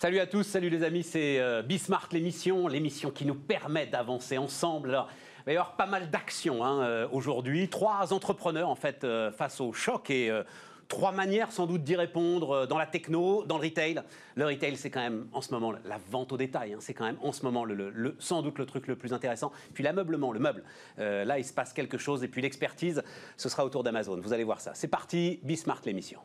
Salut à tous, salut les amis, c'est euh, Bismart l'émission, l'émission qui nous permet d'avancer ensemble. Alors, il va y avoir pas mal d'actions hein, euh, aujourd'hui. Trois entrepreneurs en fait euh, face au choc et trois manières sans doute d'y répondre dans la techno, dans le retail. Le retail, c'est quand même en ce moment la vente au détail. Hein, c'est quand même en ce moment le, sans doute le truc le plus intéressant. Puis l'ameublement, le meuble. là, il se passe quelque chose. Et puis l'expertise, ce sera autour d'Amazon. Vous allez voir ça. C'est parti, Bismart l'émission.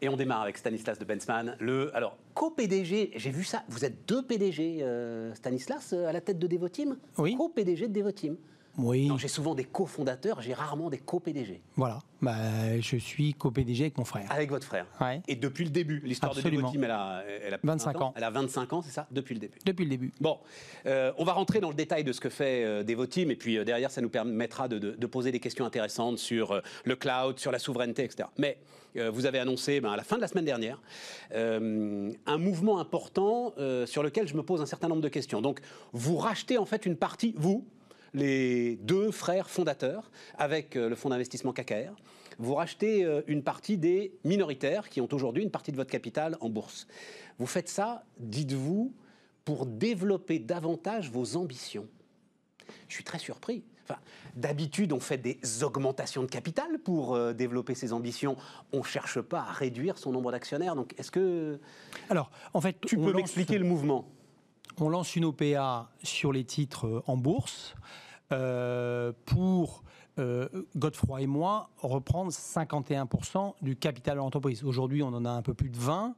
Et on démarre avec Stanislas de Bensman, le alors co-PDG. J'ai vu ça. Vous êtes deux PDG, euh, Stanislas, euh, à la tête de Devoteam. Oui. Co-PDG de Devoteam. Oui. J'ai souvent des cofondateurs, j'ai rarement des co-PDG. Voilà. Bah, je suis co-PDG avec mon frère. Avec votre frère. Ouais. Et depuis le début, l'histoire de Devoteam, elle a, elle a 25 ans. Elle a 25 ans, c'est ça? Depuis le début. Depuis le début. Bon, euh, on va rentrer dans le détail de ce que fait euh, Devoteam, et puis derrière, ça nous permettra de, de, poser des questions intéressantes sur le cloud, sur la souveraineté, etc. Mais vous avez annoncé ben, à la fin de la semaine dernière euh, un mouvement important euh, sur lequel je me pose un certain nombre de questions. Donc, vous rachetez en fait une partie, vous, les deux frères fondateurs, avec le fonds d'investissement KKR, vous rachetez une partie des minoritaires qui ont aujourd'hui une partie de votre capital en bourse. Vous faites ça, dites-vous, pour développer davantage vos ambitions. Je suis très surpris. D'habitude, on fait des augmentations de capital pour euh, développer ses ambitions. On ne cherche pas à réduire son nombre d'actionnaires. Donc, est-ce que. Alors, en fait. Tu peux m'expliquer le mouvement? On lance une OPA sur les titres euh, en bourse euh, pour euh, Godefroy et moi reprendre 51% du capital de l'entreprise. Aujourd'hui, on en a un peu plus de 20.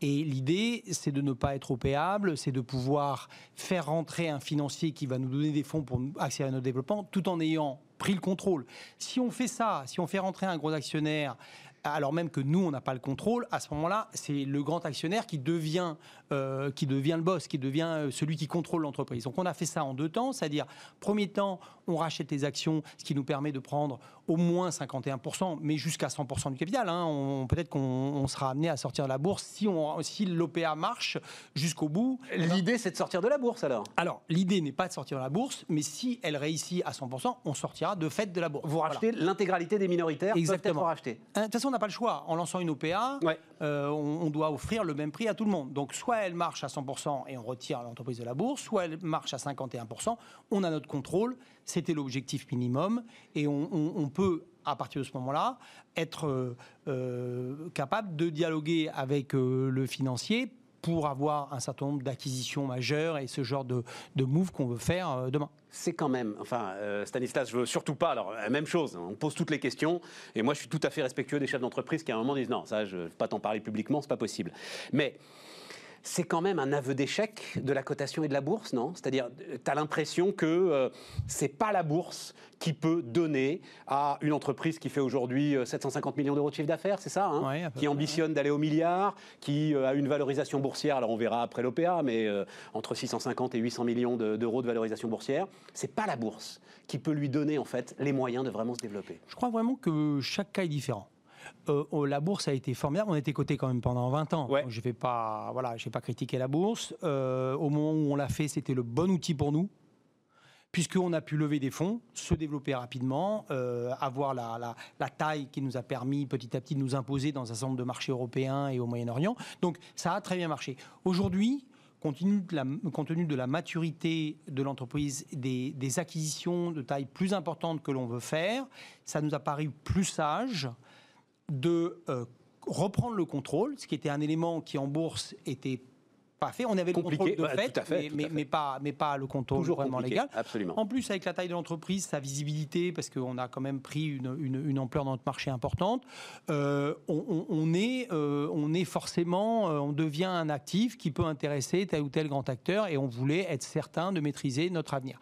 Et l'idée, c'est de ne pas être opéable, c'est de pouvoir faire rentrer un financier qui va nous donner des fonds pour accélérer notre développement, tout en ayant pris le contrôle. Si on fait ça, si on fait rentrer un gros actionnaire alors même que nous, on n'a pas le contrôle, à ce moment-là, c'est le grand actionnaire qui devient, euh, qui devient le boss, qui devient euh, celui qui contrôle l'entreprise. Donc on a fait ça en deux temps, c'est-à-dire, premier temps, on rachète les actions, ce qui nous permet de prendre au moins 51%, mais jusqu'à 100% du capital. Hein. Peut-être qu'on sera amené à sortir de la bourse si, on, si l'OPA marche jusqu'au bout. L'idée, c'est de sortir de la bourse alors? Alors, l'idée n'est pas de sortir de la bourse, mais si elle réussit à 100%, on sortira de fait de la bourse. Vous rachetez l'intégralité des minoritaires Exactement. peuvent être hein, De toute façon, n'a pas le choix. En lançant une OPA, euh, on, doit offrir le même prix à tout le monde. Donc soit elle marche à 100% et on retire l'entreprise de la bourse, soit elle marche à 51%, on a notre contrôle, c'était l'objectif minimum, et on, peut à partir de ce moment-là, être euh, euh, capable de dialoguer avec le financier pour avoir un certain nombre d'acquisitions majeures et ce genre de, de move qu'on veut faire euh, demain. C'est quand même, enfin, euh, Stanislas, je veux surtout pas, alors, même chose, on pose toutes les questions, et moi je suis tout à fait respectueux des chefs d'entreprise qui à un moment disent non, ça je ne vais pas t'en parler publiquement, c'est pas possible. Mais c'est quand même un aveu d'échec de la cotation et de la bourse, non? C'est-à-dire, tu as l'impression que euh, c'est pas la bourse qui peut donner à une entreprise qui fait aujourd'hui 750 euh, millions d'euros de chiffre d'affaires, c'est ça hein? Qui ambitionne d'aller au milliard, qui euh, a une valorisation boursière, alors on verra après l'OPA, mais entre 650 et 800 millions d'euros de valorisation boursière. C'est pas la bourse qui peut lui donner en fait les moyens de vraiment se développer. Je crois vraiment que chaque cas est différent. Euh, oh, la bourse a été formidable. On a été coté quand même pendant 20 ans. Je ne vais pas, voilà, pas critiquer la bourse. Euh, au moment où on l'a fait, c'était le bon outil pour nous puisqu'on a pu lever des fonds, se développer rapidement, euh, avoir la, taille qui nous a permis petit à petit de nous imposer dans un certain nombre de marchés européens et au Moyen-Orient. Donc ça a très bien marché. Aujourd'hui, compte tenu de la, compte tenu de la maturité de l'entreprise, des, des, acquisitions de taille plus importante que l'on veut faire, ça nous a paru plus sage de euh, reprendre le contrôle, ce qui était un élément qui en bourse était pas fait. On avait le contrôle de fait, mais, pas, mais pas le contrôle vraiment légal. Absolument. En plus, avec la taille de l'entreprise, sa visibilité, parce qu'on a quand même pris une, ampleur dans notre marché importante, euh, on, est, euh, on est forcément, on devient un actif qui peut intéresser tel ou tel grand acteur, et on voulait être certain de maîtriser notre avenir.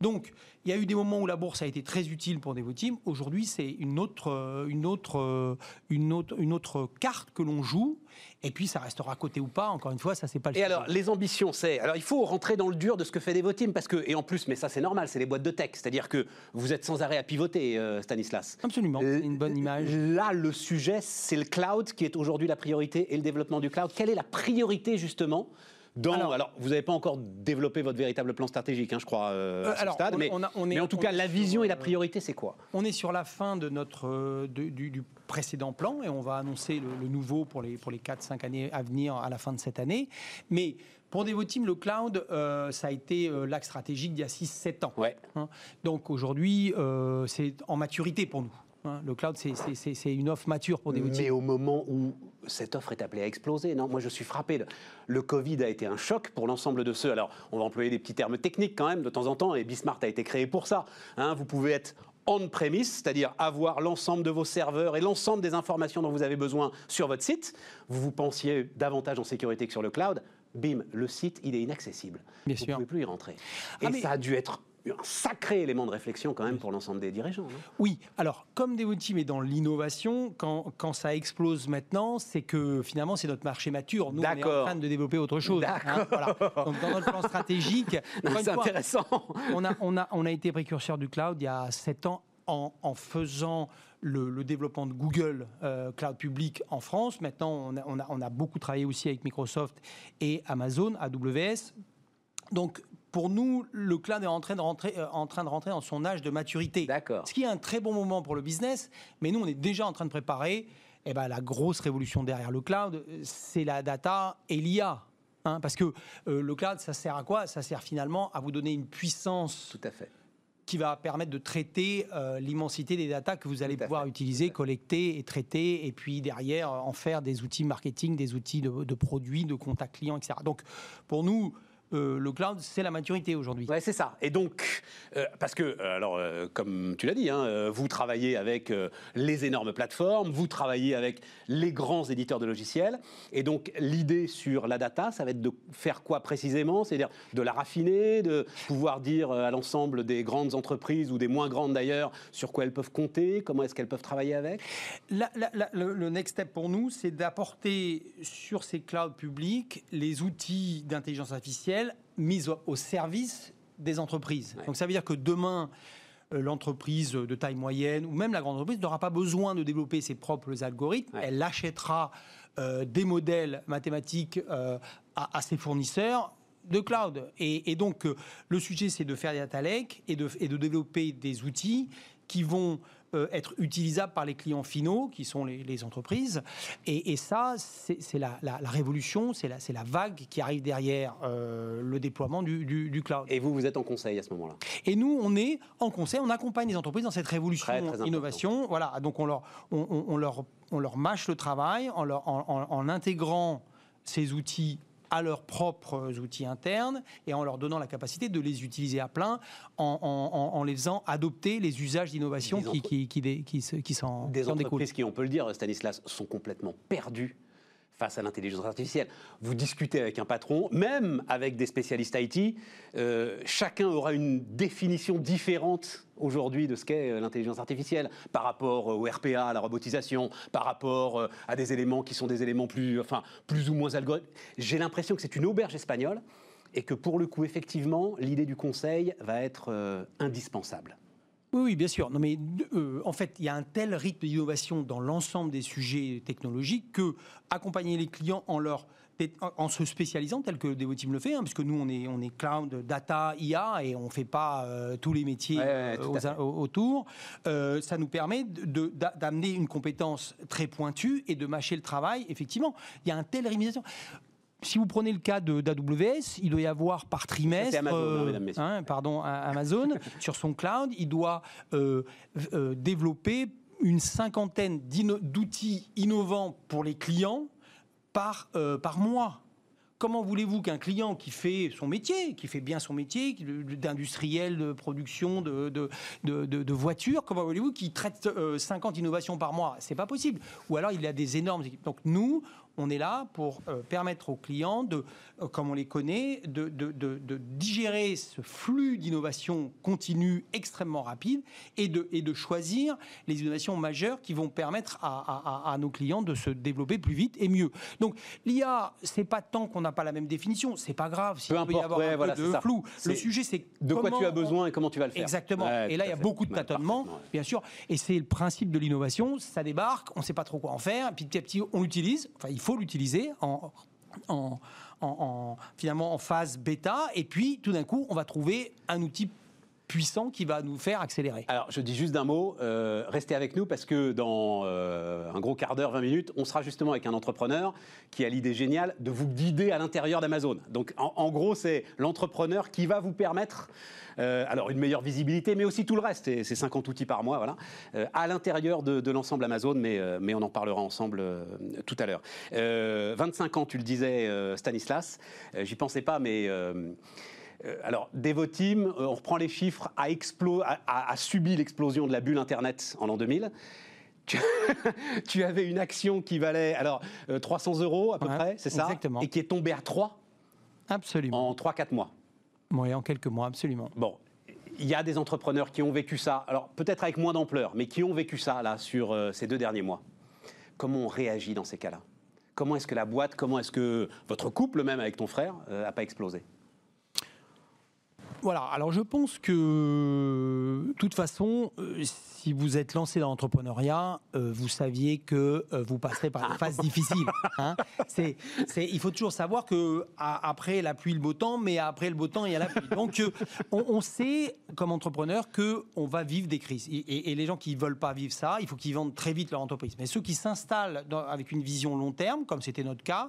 Donc, il y a eu des moments où la bourse a été très utile pour Devoteam. Aujourd'hui, c'est une autre, euh, une, autre, euh, une, autre, une autre carte que l'on joue. Et puis, ça restera à côté ou pas. Encore une fois, ça, c'est pas le Et alors, les ambitions, c'est. Alors, il faut rentrer dans le dur de ce que fait Devoteam. Parce que, et en plus, mais ça, c'est normal, c'est les boîtes de tech. C'est-à-dire que vous êtes sans arrêt à pivoter, euh, Stanislas. Absolument. Une bonne image. Là, le sujet, c'est le cloud qui est aujourd'hui la priorité et le développement du cloud. Quelle est la priorité, justement dans. Alors, vous n'avez pas encore développé votre véritable plan stratégique, hein, je crois, euh, à ce stade. mais, mais, en tout cas, la vision et la priorité, c'est quoi? On est sur la fin de notre du, précédent plan et on va annoncer le, nouveau pour les pour les 4-5 années à venir à la fin de cette année. Mais pour Devoteam, le cloud, euh, ça a été euh, l'axe stratégique d'il y a 6-7 ans. Ouais. Hein. Donc aujourd'hui, euh, c'est en maturité pour nous. Hein. Le cloud, c'est une offre mature pour Devoteam. Mais au moment où cette offre est appelée à exploser, non Moi, je suis frappé. Le Covid a été un choc pour l'ensemble de ceux. Alors, on va employer des petits termes techniques quand même de temps en temps, et Bismart a été créé pour ça. Hein. vous pouvez être on-premise, c'est-à-dire avoir l'ensemble de vos serveurs et l'ensemble des informations dont vous avez besoin sur votre site. Vous vous pensiez davantage en sécurité que sur le cloud bim, le site, il est inaccessible. Bien vous ne pouvez plus y rentrer. Ah, Et ça a dû être un sacré élément de réflexion quand même pour l'ensemble des dirigeants. oui, alors comme Devoteam est dans l'innovation, quand, quand, ça explose maintenant, c'est que finalement c'est notre marché mature. Nous, on est en train de développer autre chose. Hein, Donc dans notre plan stratégique, c'est intéressant. On a, on, a, on a été précurseur du cloud il y a 7 ans en, en faisant le, développement de Google euh, Cloud Public en France. Maintenant, on a, on, a, beaucoup travaillé aussi avec Microsoft et Amazon, AWS. Donc, pour nous, le cloud est en train de rentrer, euh, en train de rentrer dans son âge de maturité. D'accord. Ce qui est un très bon moment pour le business, mais nous, on est déjà en train de préparer eh ben, la grosse révolution derrière le cloud, c'est la data et l'IA. Hein, parce que euh, le cloud, ça sert à quoi? Ça sert finalement à vous donner une puissance Tout à fait qui va permettre de traiter euh, l'immensité des datas que vous allez pouvoir utiliser, collecter et traiter, et puis derrière en faire des outils marketing, des outils de, de produits, de contact client, etc. Donc pour nous, euh, le cloud, c'est la maturité aujourd'hui. Ouais, c'est ça. Et donc, euh, parce que, euh, alors, comme tu l'as dit, hein, vous travaillez avec les énormes plateformes, vous travaillez avec les grands éditeurs de logiciels, et donc l'idée sur la data, ça va être de faire quoi précisément? C'est-à-dire de la raffiner, de pouvoir dire à l'ensemble des grandes entreprises ou des moins grandes d'ailleurs sur quoi elles peuvent compter, comment est-ce qu'elles peuvent travailler avec? Le, next step pour nous, c'est d'apporter sur ces clouds publics les outils d'intelligence artificielle mise au service des entreprises. Donc ça veut dire que demain, euh, l'entreprise de taille moyenne ou même la grande entreprise n'aura pas besoin de développer ses propres algorithmes. Elle achètera euh, des modèles mathématiques euh, à, ses fournisseurs de cloud. Et, donc, le sujet, c'est de faire des data lakes et de, et de développer des outils qui vont euh, être utilisable par les clients finaux, qui sont les, entreprises. Et, ça, c'est la, révolution, c'est la, la, vague qui arrive derrière euh, le déploiement du, cloud. Et vous, vous êtes en conseil à ce moment-là? Et nous, on est en conseil, on accompagne les entreprises dans cette révolution innovation. Voilà, donc on leur, on, leur, on leur mâche le travail en, leur, en intégrant ces outils à leurs propres outils internes et en leur donnant la capacité de les utiliser à plein en, les faisant adopter les usages d'innovation qui, qui, qui, qui, qui s'en Des entreprises qui, on peut le dire, Stanislas, sont complètement perdues face à l'intelligence artificielle. Vous discutez avec un patron, même avec des spécialistes IT, euh, chacun aura une définition différente aujourd'hui de ce qu'est euh, l'intelligence artificielle par rapport au RPA, à la robotisation, par rapport euh, à des éléments qui sont des éléments plus, enfin, plus ou moins algorithmiques. J'ai l'impression que c'est une auberge espagnole et que pour le coup, effectivement, l'idée du conseil va être indispensable. Oui, bien sûr. Non, mais euh, en fait, il y a un tel rythme d'innovation dans l'ensemble des sujets technologiques que accompagner les clients en leur en se spécialisant tel que Devoteam le fait, hein, puisque nous on est on est cloud, data, IA et on fait pas euh, tous les métiers euh, autour. ça nous permet d'amener une compétence très pointue et de mâcher le travail. Effectivement, il y a un tel rythme si vous prenez le cas d'AWS, il doit y avoir par trimestre, Amazon, hein, hein, pardon, Amazon sur son cloud, il doit euh, euh, développer une cinquantaine d'outils innovants pour les clients par, euh, par mois. Comment voulez-vous qu'un client qui fait son métier, qui fait bien son métier, d'industriel, de production, de, de, de, voitures, comment voulez-vous qu'il traite 50 innovations par mois? C'est pas possible. Ou alors il a des énormes équipes. Donc nous, on est là pour euh, permettre aux clients, de, euh, comme on les connaît, de, digérer ce flux d'innovation continue extrêmement rapide et de, et de choisir les innovations majeures qui vont permettre à, nos clients de se développer plus vite et mieux. Donc l'IA, c'est pas tant qu'on n'a pas la même définition, c'est pas grave s'il peut y avoir un peu de flou. Le sujet, c'est de quoi tu as besoin et comment tu vas le faire. Exactement. et là, il y a beaucoup de tâtonnements, bien sûr. Et c'est le principe de l'innovation. Ça débarque, on ne sait pas trop quoi en faire, et puis petit à petit, on l'utilise. Enfin, il faut l'utiliser en en, finalement en phase bêta, et puis tout d'un coup, on va trouver un outil puissant qui va nous faire accélérer. Alors, je dis juste d'un mot, euh, restez avec nous parce que dans euh, un gros quart d'heure, 20 minutes, on sera justement avec un entrepreneur qui a l'idée géniale de vous guider à l'intérieur d'Amazon. Donc, en, gros, c'est l'entrepreneur qui va vous permettre, euh, alors une meilleure visibilité, mais aussi tout le reste, c'est 50 outils par mois, voilà, à l'intérieur de, de l'ensemble Amazon, mais, mais on en parlera ensemble tout à l'heure. 25 ans, tu le disais, Stanislas, j'y pensais pas, mais alors, Devoteam, euh, on reprend les chiffres, a, subi l'explosion de la bulle Internet en l'an 2000. Tu, avais une action qui valait alors 300 euh, euros à peu près, c'est ça? Exactement. Et qui est tombée à 3 Absolument. En 3-4 mois. Oui, en quelques mois, absolument. Bon, il y a des entrepreneurs qui ont vécu ça, alors peut-être avec moins d'ampleur, mais qui ont vécu ça là sur ces deux derniers mois. Comment on réagit dans ces cas-là? Comment est-ce que la boîte, comment est-ce que votre couple même avec ton frère n'a pas explosé? Voilà, alors je pense que, de toute façon, euh, si vous êtes lancé dans l'entrepreneuriat, euh, vous saviez que euh, vous passerez par des phases difficiles. Hein. C'est, il faut toujours savoir que après la pluie, le beau temps, mais après le beau temps, il y a la pluie. Donc, on, sait, comme entrepreneur, qu'on va vivre des crises. Et, les gens qui ne veulent pas vivre ça, il faut qu'ils vendent très vite leur entreprise. Mais ceux qui s'installent avec une vision long terme, comme c'était notre cas,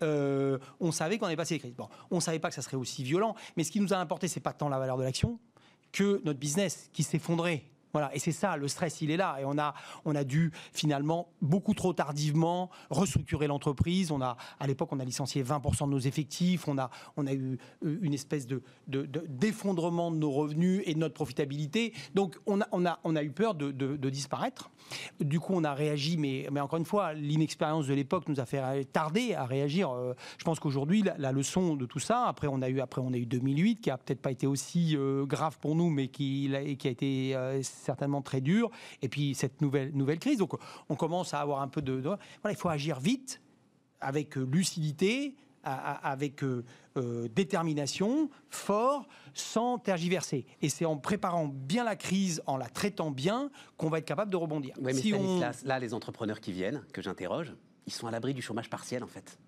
on savait qu'on allait passer des crises. Bon, on ne savait pas que ça serait aussi violent, mais ce qui nous a importé, c'est pas tant la valeur de l'action que notre business qui s'effondrait voilà, et c'est ça, le stress, il est là. Et on a, on a dû finalement beaucoup trop tardivement restructurer l'entreprise. On a, à l'époque, on a licencié 20% de nos effectifs. On a, on a eu euh, une espèce de, d'effondrement de, nos revenus et de notre profitabilité. Donc, on a, on a, on a eu peur de, disparaître. Du coup, on a réagi, mais, encore une fois, l'inexpérience de l'époque nous a fait tarder à réagir. Euh, je pense qu'aujourd'hui, la, leçon de tout ça, après, on a eu, après, on a eu 2008, qui a peut-être pas été aussi euh, grave pour nous, mais qui, a été certainement très dur. Et puis cette nouvelle, nouvelle crise. Donc on commence à avoir un peu de. voilà, il faut agir vite, avec euh, avec euh, euh, détermination, fort, sans tergiverser. Et c'est en préparant bien la crise, en la traitant bien, qu'on va être capable de rebondir. Oui, mais Stanislas, là, les entrepreneurs qui viennent, que j'interroge, ils sont à l'abri du chômage partiel, en fait.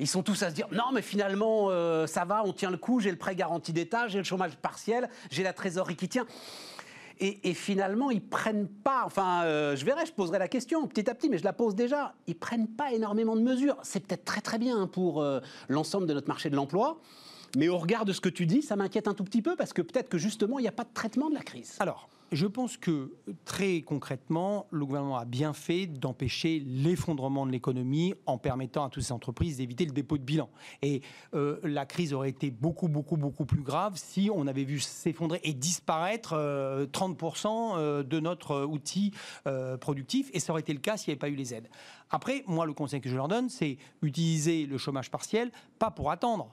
Ils sont tous à se dire non, mais finalement, ça va, on tient le coup, j'ai le prêt garanti d'État, j'ai le chômage partiel, j'ai la trésorerie qui tient. Et, finalement, ils prennent pas, enfin, euh, je verrai, je poserai la question petit à petit, mais je la pose déjà, ils prennent pas énormément de mesures. C'est peut-être très très bien pour euh, l'ensemble de notre marché de l'emploi. Mais au regard de ce que tu dis, ça m'inquiète un tout petit peu parce que peut-être que justement, il n'y a pas de traitement de la crise. Alors, je pense que très concrètement, le gouvernement a bien fait d'empêcher l'effondrement de l'économie en permettant à toutes ces entreprises d'éviter le dépôt de bilan. Et euh, la crise aurait été beaucoup, beaucoup, beaucoup plus grave si on avait vu s'effondrer et disparaître 30% euh, euh, de notre outil productif. Et ça aurait été le cas s'il n'y avait pas eu les aides. Après, moi, le conseil que je leur donne, c'est utiliser le chômage partiel, pas pour attendre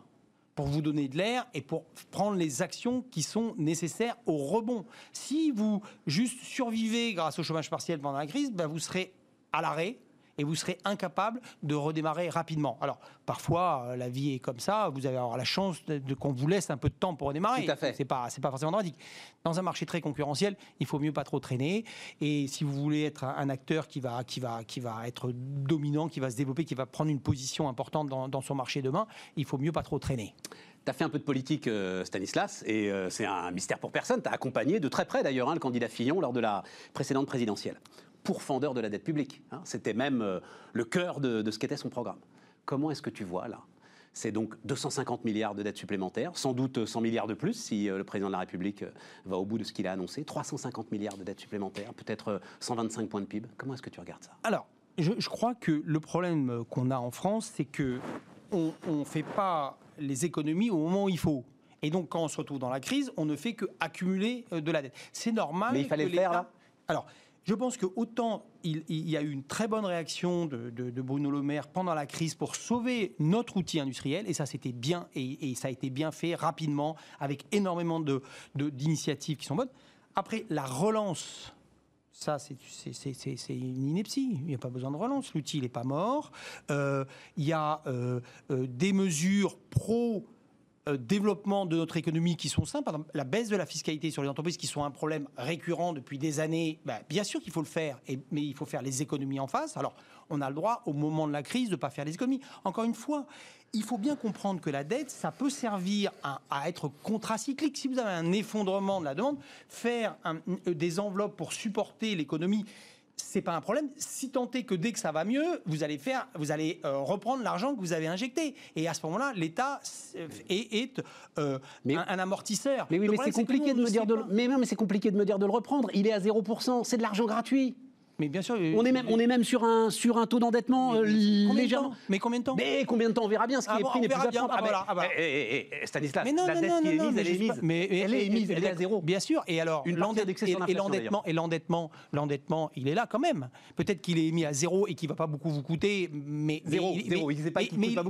pour vous donner de l'air et pour prendre les actions qui sont nécessaires au rebond. Si vous juste survivez grâce au chômage partiel pendant la crise, ben vous serez à l'arrêt et vous serez incapable de redémarrer rapidement. Alors, parfois, euh, la vie est comme ça, vous allez avoir la chance de, qu'on vous laisse un peu de temps pour redémarrer. Tout à fait. C'est pas, c'est pas forcément dramatique. Dans un marché très concurrentiel, il faut mieux pas trop traîner. Et si vous voulez être un acteur qui va, qui va, qui va être dominant, qui va se développer, qui va prendre une position importante dans, dans son marché demain, il faut mieux pas trop traîner. Tu as fait un peu de politique, euh, Stanislas, et euh, c'est un mystère pour personne. Tu as accompagné de très près, d'ailleurs, hein, le candidat Fillon lors de la précédente présidentielle pourfendeur de la dette publique. Hein. C'était même euh, le cœur de, ce qu'était son programme. Comment est-ce que tu vois là? C'est donc 250 milliards de dettes supplémentaires, sans doute 100 milliards de plus si euh, le président de la République euh, va au bout de ce qu'il a annoncé, 350 milliards de dettes supplémentaires, peut-être 125 points de PIB. Comment est-ce que tu regardes ça? Alors, je, crois que le problème qu'on a en France, c'est que on ne fait pas les économies au moment où il faut. Et donc, quand on se retrouve dans la crise, on ne fait que accumuler de la dette. C'est normal. Mais il fallait le faire là? Alors, je pense que autant il, y a eu une très bonne réaction de, Bruno Le Maire pendant la crise pour sauver notre outil industriel, et ça c'était bien, et, ça a été bien fait rapidement, avec énormément d'initiatives qui sont bonnes. Après, la relance, ça, c'est une ineptie. Il n'y a pas besoin de relance. L'outil n'est pas mort. Euh, il y a euh, euh, des mesures pro développement de notre économie qui sont simples. La baisse de la fiscalité sur les entreprises qui sont un problème récurrent depuis des années, bah, bien sûr qu'il faut le faire, mais il faut faire les économies en face. Alors, on a le droit, au moment de la crise, de ne pas faire les économies. Encore une fois, il faut bien comprendre que la dette, ça peut servir à, être contracyclique. Si vous avez un effondrement de la demande, faire un- des enveloppes pour supporter l'économie, c'est pas un problème. Si tant est que dès que ça va mieux, vous allez faire, vous allez euh, reprendre l'argent que vous avez injecté. Et à ce moment-là, l'État euh, est, est, euh, Mais- un, un amortisseur. Mais oui, Le mais c'est compliqué de me dire de. le- Mais non, mais c'est compliqué de me dire de le reprendre. Il est à 0%. C'est de l'argent gratuit. Mais bien sûr, On est même, on est même sur un sur un taux d'endettement euh, de légèrement. temps? Mais combien de temps? Mais combien de temps? On verra bien. Ce qui Ah est bon, pris n'est plus à prendre. Ah, Ah, voilà, ah, bah. eh, eh, eh, eh, Stanislas, Mais non, la non, dette non, qui est mise, elle est mise. mais- Elle est émise, mais- elle est à zéro. Bien sûr. Et alors, l'endettement, et l'endettement, l'endettement, il est là quand même. Peut-être qu'il est mis à zéro et qu'il va pas beaucoup vous coûter, mais Zéro, mais,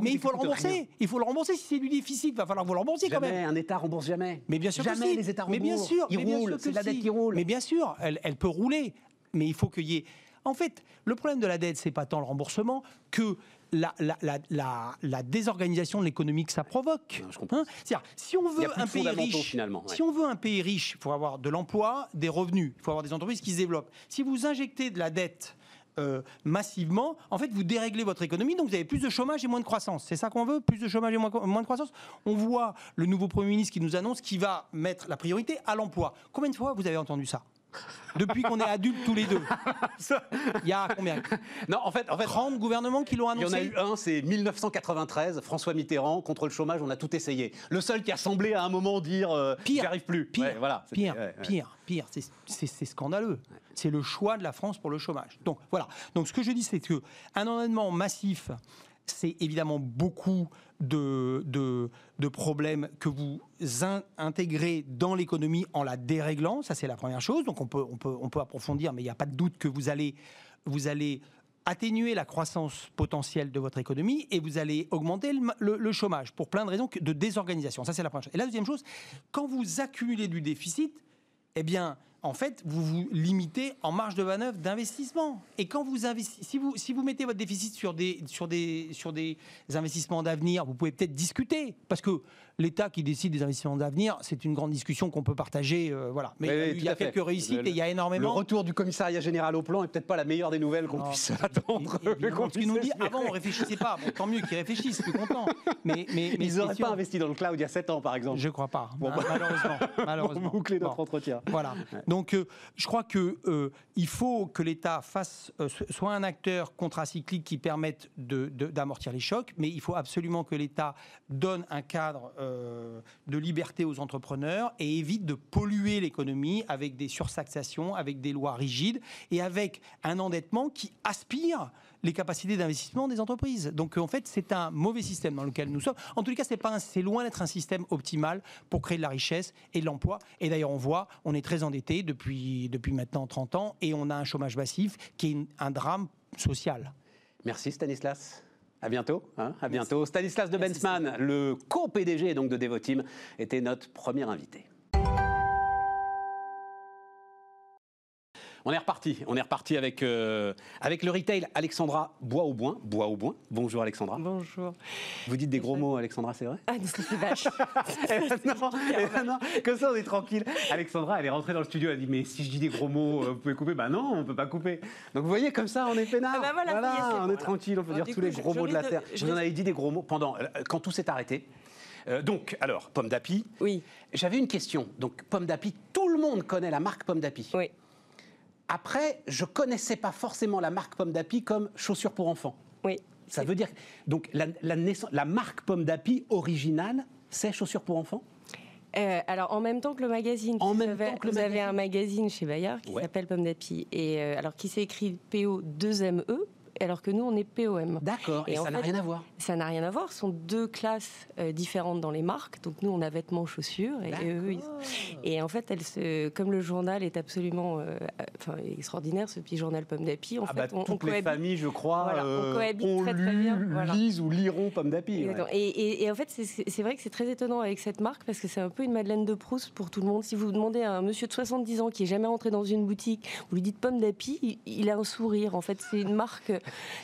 Il faut le rembourser. Il faut le rembourser. Si c'est du déficit, il va falloir vous le rembourser quand même. un État rembourse jamais. Mais bien sûr jamais les États Mais bien remboursent. sûr, Ils mais bien roulent. C'est de la dette qui roule. Mais bien sûr, elle peut rouler. Mais il faut qu'il y ait. En fait, le problème de la dette, c'est pas tant le remboursement que la, la, la, la, la désorganisation de l'économie que ça provoque. Non, je comprends. Hein C'est-à-dire, si on veut un pays riche, finalement, ouais. si on veut un pays riche, il faut avoir de l'emploi, des revenus, il faut avoir des entreprises qui se développent. Si vous injectez de la dette euh, massivement, en fait, vous déréglez votre économie, donc vous avez plus de chômage et moins de croissance. C'est ça qu'on veut Plus de chômage et moins, moins de croissance? On voit le nouveau Premier ministre qui nous annonce qu'il va mettre la priorité à l'emploi. Combien de fois vous avez entendu ça? Depuis qu'on est adultes tous les deux. Il y a combien Non, en fait, en fait, 30 gouvernements qui l'ont Il y en annoncé a eu un, c'est 1993, François Mitterrand, contre le chômage, on a tout essayé. Le seul qui a semblé à un moment dire euh, Pire, j'y arrive plus. Pire, Ouais, voilà, pire, ouais, ouais. pire, pire. C'est scandaleux. C'est le choix de la France pour le chômage. Donc voilà. Donc ce que je dis, c'est que un endettement massif, c'est évidemment beaucoup de, de, problèmes que vous in- intégrez dans l'économie en la déréglant. Ça, c'est la première chose. Donc on peut, on peut, on peut approfondir, mais il n'y a pas de doute que vous allez, vous allez atténuer la croissance potentielle de votre économie et vous allez augmenter le, le- chômage pour plein de raisons de désorganisation. Ça, c'est la première chose. Et la deuxième chose, quand vous accumulez du déficit, eh bien, en fait, vous vous limitez en marge de manœuvre d'investissement. Et quand vous investissez, si vous, si vous mettez votre déficit sur des, sur des, sur des investissements d'avenir, vous pouvez peut-être discuter. Parce que l'État qui décide des investissements d'avenir, c'est une grande discussion qu'on peut partager. euh, voilà. Mais Oui, il y a, oui, eu- il tout y a à fait. quelques réussites Le- et il y a Le énormément. retour du commissariat général au plan est peut-être pas la meilleure des nouvelles qu'on puisse attendre. parce qu'ils nous dit avant on réfléchissait pas. Bon, tant mieux qu'ils réfléchissent, plus content. Mais, mais, mais Ils n'auraient pas investi dans le cloud il y a 7 ans, par exemple. Je crois pas. Bon, bah. malheureusement. malheureusement. Pour boucler notre Bon. entretien. Voilà. Donc, euh, je crois que euh, il faut que l'État fasse euh, so- soit un acteur contracyclique qui permette d'amortir les chocs, mais il faut absolument que l'État donne un cadre de liberté aux entrepreneurs et évite de polluer l'économie avec des surtaxations, avec des lois rigides et avec un endettement qui aspire les capacités d'investissement des entreprises. Donc, euh, en fait, c'est un mauvais système dans lequel nous sommes. En les cas, c'est pas c'est loin d'être un système optimal pour créer de la richesse et de l'emploi. Et d'ailleurs, on voit, on est très endetté depuis, depuis maintenant 30 ans et on a un chômage massif qui est un drame social. Merci Stanislas. À bientôt. hein, à bientôt. Stanislas de Bensman, le co-PDG donc de Devoteam, était notre premier invité. On est reparti. On est reparti avec, euh, avec le retail. Alexandra Bois au Boin. Bois au Boin. Bonjour Alexandra. Bonjour. Vous dites des gros mots, Alexandra, c'est vrai? Ah, non, c'est vache. Non, non, comme ça on est tranquille. Alexandra, elle est rentrée dans le studio, elle a dit mais si je dis des gros mots, euh, vous pouvez couper? Bah non, on peut pas couper. Donc vous voyez comme ça, on est peinard. Ah bah voilà, est, on bon, est tranquille, on peut Bon, dire tous coup, les gros je mots de la terre. je Vous en avez dit des gros mots pendant euh, quand tout s'est arrêté. Euh, donc alors pomme d'api. Oui, J'avais une question. Donc pomme d'api, tout le monde connaît la marque pomme d'api. oui, Après, je connaissais pas forcément la marque pomme d'api comme chaussures pour enfants. oui. Ça veut dire donc la, la naissance- la marque pomme d'api originale, c'est chaussures pour enfants? Euh, alors, en même temps que le magazine, En vous même avez, temps que le vous avez magazine. un magazine chez Bayard qui Ouais. s'appelle Pomme d'Api, et euh, alors qui s'écrit PO 2ME, alors que nous on est POM. D'accord. Et, Et ça n'a fait- rien à voir. Ça n'a rien à voir, ce sont deux classes euh, différentes dans les marques. Donc nous on a vêtements, chaussures, et, et eux, ils- Et en fait, elle se, comme le journal est absolument euh, enfin, extraordinaire, ce petit journal Pomme d'Api, en Ah fait, bah, on, on toutes les cohabite- familles, je crois, Voilà, on euh, cohabite très, très bien, voilà. lisent ou liront pomme d'api. ouais. Et, et- et en fait, c'est- vrai que c'est très étonnant avec cette marque parce que c'est un peu une Madeleine de Proust pour tout le monde. Si vous demandez à un monsieur de 70 ans qui est jamais rentré dans une boutique, vous lui dites pomme d'api, il a un sourire. En fait, c'est une marque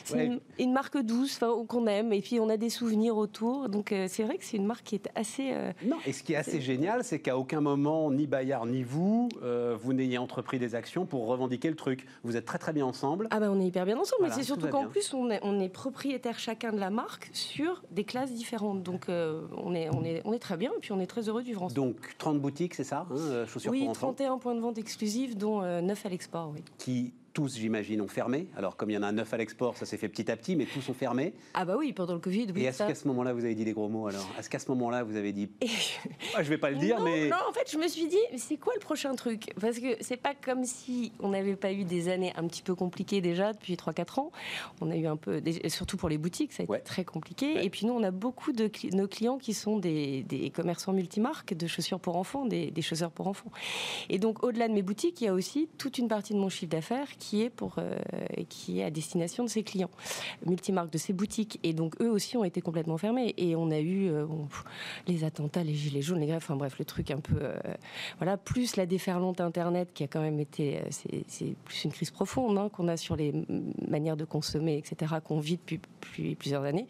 C'est une, marque douce qu'on aime et puis on a des souvenirs autour. Donc euh, c'est vrai que c'est une marque qui est assez. Euh, non, et ce qui est assez génial, c'est qu'à aucun moment, ni Bayard ni vous, euh, vous n'ayez entrepris des actions pour revendiquer le truc. Vous êtes très très bien ensemble. Ah ben on est hyper bien ensemble, mais c'est surtout qu'en plus on est, on est, propriétaire chacun de la marque sur des classes différentes. Donc on, est, on, est, on est très bien et puis on est très heureux du vivre Donc 30 boutiques, c'est ça hein, Chaussures oui, 31 points de vente exclusifs, dont 9 à l'export. Oui. Qui tous, j'imagine, ont fermé. Alors, comme il y en a neuf à l'export, ça s'est fait petit à petit, mais tous ont fermé. Ah bah oui, pendant le Covid, oui. Et est-ce qu'à ce moment-là, vous avez dit des gros mots alors? Est-ce qu'à ce moment-là, vous avez dit... ah, je vais pas le dire, mais... Non, en fait, je me suis dit, c'est quoi le prochain truc? Parce que c'est pas comme si on n'avait pas eu des années un petit peu compliquées déjà depuis 3-4 ans. On a eu un peu, surtout pour les boutiques, ça a été très compliqué. Et puis nous, on a beaucoup de nos clients qui sont des, des commerçants multimarques de chaussures pour enfants, des, des chausseurs pour enfants. Et donc, au-delà de mes boutiques, il y a aussi toute une partie de mon chiffre d'affaires qui est pour... Euh, qui est à destination de ses clients, multimarques de ses boutiques. Et donc eux aussi ont été complètement fermés. Et on a eu euh, les attentats, les gilets jaunes, les grèves, enfin bref, le truc un peu, euh, voilà, plus la déferlante Internet qui a quand même été, c'est plus une crise profonde hein, qu'on a sur les manières de consommer, etc., qu'on vit depuis, depuis plusieurs années.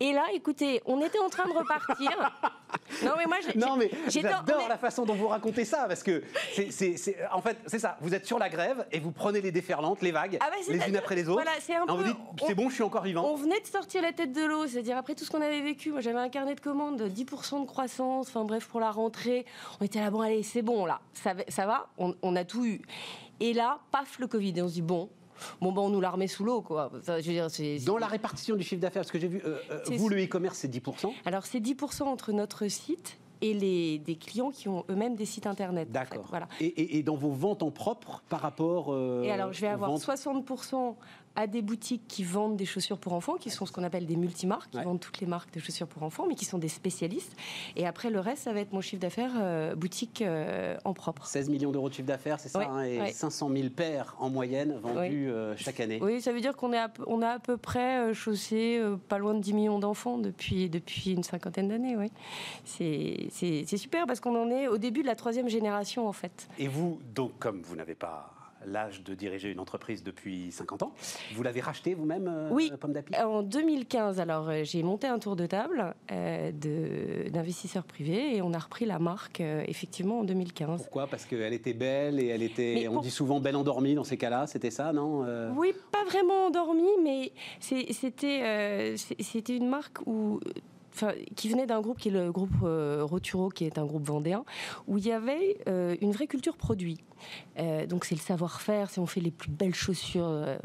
Et là, écoutez, on était en train de repartir. non mais moi, non mais j'adore la façon dont vous racontez ça parce que c'est, en fait, c'est ça. Vous êtes sur la grève et vous prenez les déferlantes, les vagues, ah les unes après les autres. Voilà, c'est un peu, c'est bon, je suis encore vivant. On venait de sortir la tête de l'eau, c'est-à-dire après tout ce qu'on avait vécu. Moi, j'avais un carnet de commandes, 10% de croissance, enfin bref, pour la rentrée. On était là, bon, allez, c'est bon, là, ça, ça va, on, on a tout eu. Et là, paf, le Covid. Et on se dit, bon, bon ben on nous la remet sous l'eau quoi. Dans la répartition du chiffre d'affaires, parce que j'ai vu, euh, euh, vous le e-commerce c'est 10%. Alors c'est 10% entre notre site et les, des clients qui ont eux-mêmes des sites internet. D'accord. voilà. Et, dans vos ventes en propre par rapport. Euh, et alors je vais avoir 60% à des boutiques qui vendent des chaussures pour enfants, qui sont ce qu'on appelle des multimarques, qui vendent toutes les marques de chaussures pour enfants, mais qui sont des spécialistes. Et après, le reste, ça va être mon chiffre d'affaires euh, boutique euh, en propre. 16 millions d'euros de chiffre d'affaires, c'est ça hein, Et 500 000 paires en moyenne vendues euh, chaque année. Oui, ça veut dire qu'on a à peu près chaussé pas loin de 10 millions d'enfants depuis, depuis une cinquantaine d'années. Oui. C'est super parce qu'on en est au début de la troisième génération, en fait. Et vous, donc, comme vous n'avez pas l'âge de diriger une entreprise depuis 50 ans. Vous l'avez racheté vous-même, euh, oui, Pomme d'Api? En 2015, alors euh, j'ai monté un tour de table euh, d'investisseurs privés et on a repris la marque effectivement en 2015. Pourquoi? Parce qu'elle était belle et elle était, on dit souvent belle endormie dans ces cas-là, c'était ça, non Oui, pas vraiment endormie, mais c'était c'était une marque où qui venait d'un groupe qui est le groupe euh, Roturo, qui est un groupe vendéen, où il y avait euh, une vraie culture produit. Euh, donc c'est le savoir-faire, si on fait les plus belles chaussures.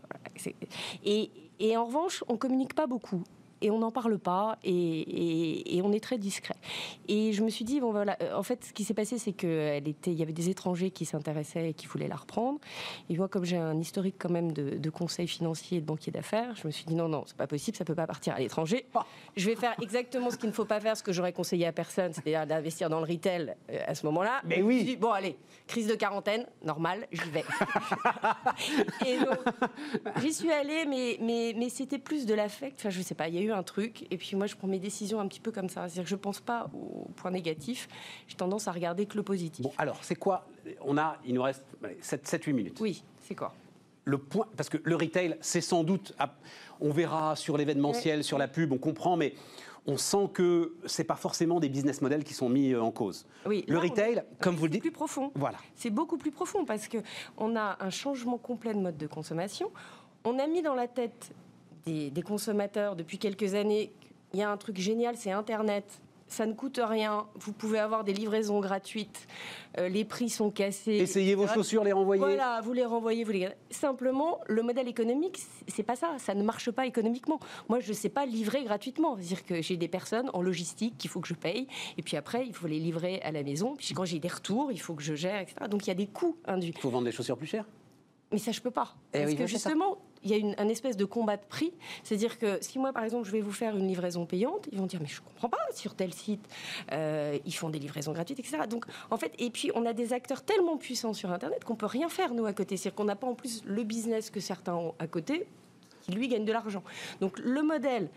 et, et en revanche, on communique pas beaucoup et on n'en parle pas et, on est très discret. Et je me suis dit bon voilà, euh, en fait ce qui s'est passé c'est que était, il y avait des étrangers qui s'intéressaient et qui voulaient la reprendre. Et moi comme j'ai un historique quand même de, de conseils financiers et de banquier d'affaires, je me suis dit non non c'est pas possible, ça peut pas partir à l'étranger. Je vais faire exactement ce qu'il ne faut pas faire, ce que j'aurais conseillé à personne, c'est-à-dire d'investir dans le retail euh, à ce moment-là. Mais oui. bon allez, crise de quarantaine, normal, j'y vais. et donc j'y suis allée, mais mais mais c'était plus de l'affect. Enfin je sais pas, il y a eu un truc, et puis moi je prends mes décisions un petit peu comme ça. C'est-à-dire que je pense pas au point négatif, j'ai tendance à regarder que le positif. Bon, alors c'est quoi? On a, il nous reste 7-8 minutes. Oui, c'est quoi? Le point, parce que le retail, c'est sans doute, on verra sur l'événementiel, sur la pub, on comprend, mais on sent que c'est pas forcément des business models qui sont mis euh, en cause. Oui, le retail, comme vous le dites, plus profond. Voilà. C'est beaucoup plus profond parce que on a un changement complet de mode de consommation. On a mis dans la tête des, consommateurs depuis quelques années. Il y a un truc génial, c'est Internet ça ne coûte rien. Vous pouvez avoir des livraisons gratuites. Euh, les prix sont cassés. Essayez vos chaussures, les renvoyer. Voilà, vous les renvoyez, vous les. Simplement, le modèle économique, c'est pas ça. Ça ne marche pas économiquement. Moi, je ne sais pas livrer gratuitement. C'est-à-dire que j'ai des personnes en logistique qu'il faut que je paye. Et puis après, il faut les livrer à la maison. Puis quand j'ai des retours, il faut que je gère, etc. Donc il y a des coûts induits. Il faut vendre des chaussures plus chères mais ça, je peux pas. Eh Parce que justement, il y a une, un espèce de combat de prix. C'est-à-dire que si moi, par exemple, je vais vous faire une livraison payante, ils vont dire mais je comprends pas. Sur tel site, euh, ils font des livraisons gratuites, etc. Donc, en fait, et puis on a des acteurs tellement puissants sur Internet qu'on peut rien faire nous à côté. C'est-à-dire qu'on n'a pas en plus le business que certains ont à côté, qui lui gagne de l'argent. Donc, le modèle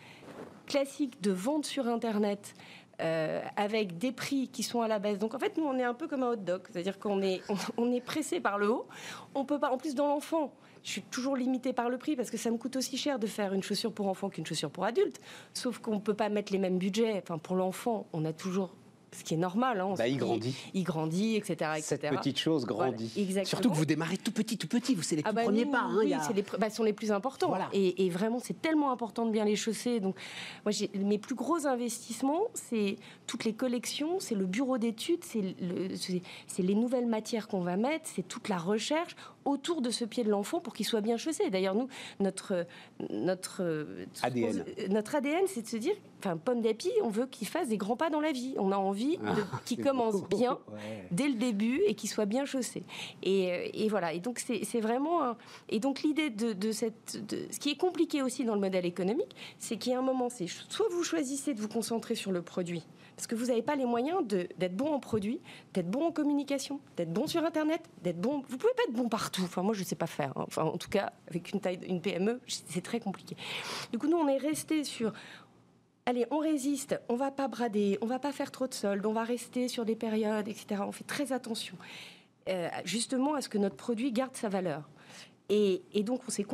classique de vente sur Internet euh, avec des prix qui sont à la baisse. Donc en fait, nous, on est un peu comme un hot dog, c'est-à-dire qu'on est, on, est pressé par le haut. On peut pas, en plus dans l'enfant, je suis toujours limitée par le prix parce que ça me coûte aussi cher de faire une chaussure pour enfant qu'une chaussure pour adulte. Sauf qu'on ne peut pas mettre les mêmes budgets. Enfin, pour l'enfant, on a toujours ce qui est normal. Hein, bah, il grandit. Il grandit, etc. etc. Cette petite chose grandit. Surtout que vous démarrez tout petit, tout petit. Vous, c'est les ah bah premiers pas. Hein, oui, c'est les, bah, sont les plus importants. Et, vraiment, c'est tellement important de bien les chausser. Donc, moi, mes plus gros investissements, c'est toutes les collections, c'est le bureau d'études, c'est les nouvelles matières qu'on va mettre, c'est toute la recherche autour de ce pied de l'enfant pour qu'il soit bien chaussé. D'ailleurs, nous, notre, notre ADN, notre ADN c'est de se dire, enfin, pomme d'api, on veut qu'il fasse des grands pas dans la vie. On a envie ah, qu'il commence bien dès le début et qu'il soit bien chaussé. Et, et, voilà. Et donc, c'est vraiment. Et donc, l'idée de, de, cette. Ce qui est compliqué aussi dans le modèle économique, c'est qu'il y a un moment, c'est soit vous choisissez de vous concentrer sur le produit parce que vous n'avez pas les moyens d'être bon en produit, d'être bon en communication, d'être bon sur Internet, d'être bon. Vous pouvez pas être bon partout. Enfin, moi, je ne sais pas faire. Hein. Enfin, en tout cas, avec une taille, une PME, c'est très compliqué. Du coup, nous, on est resté sur. Allez, on résiste, on va pas brader, on va pas faire trop de soldes, on va rester sur des périodes, etc. On fait très attention, euh, justement, à ce que notre produit garde sa valeur. Et, donc, on, s'est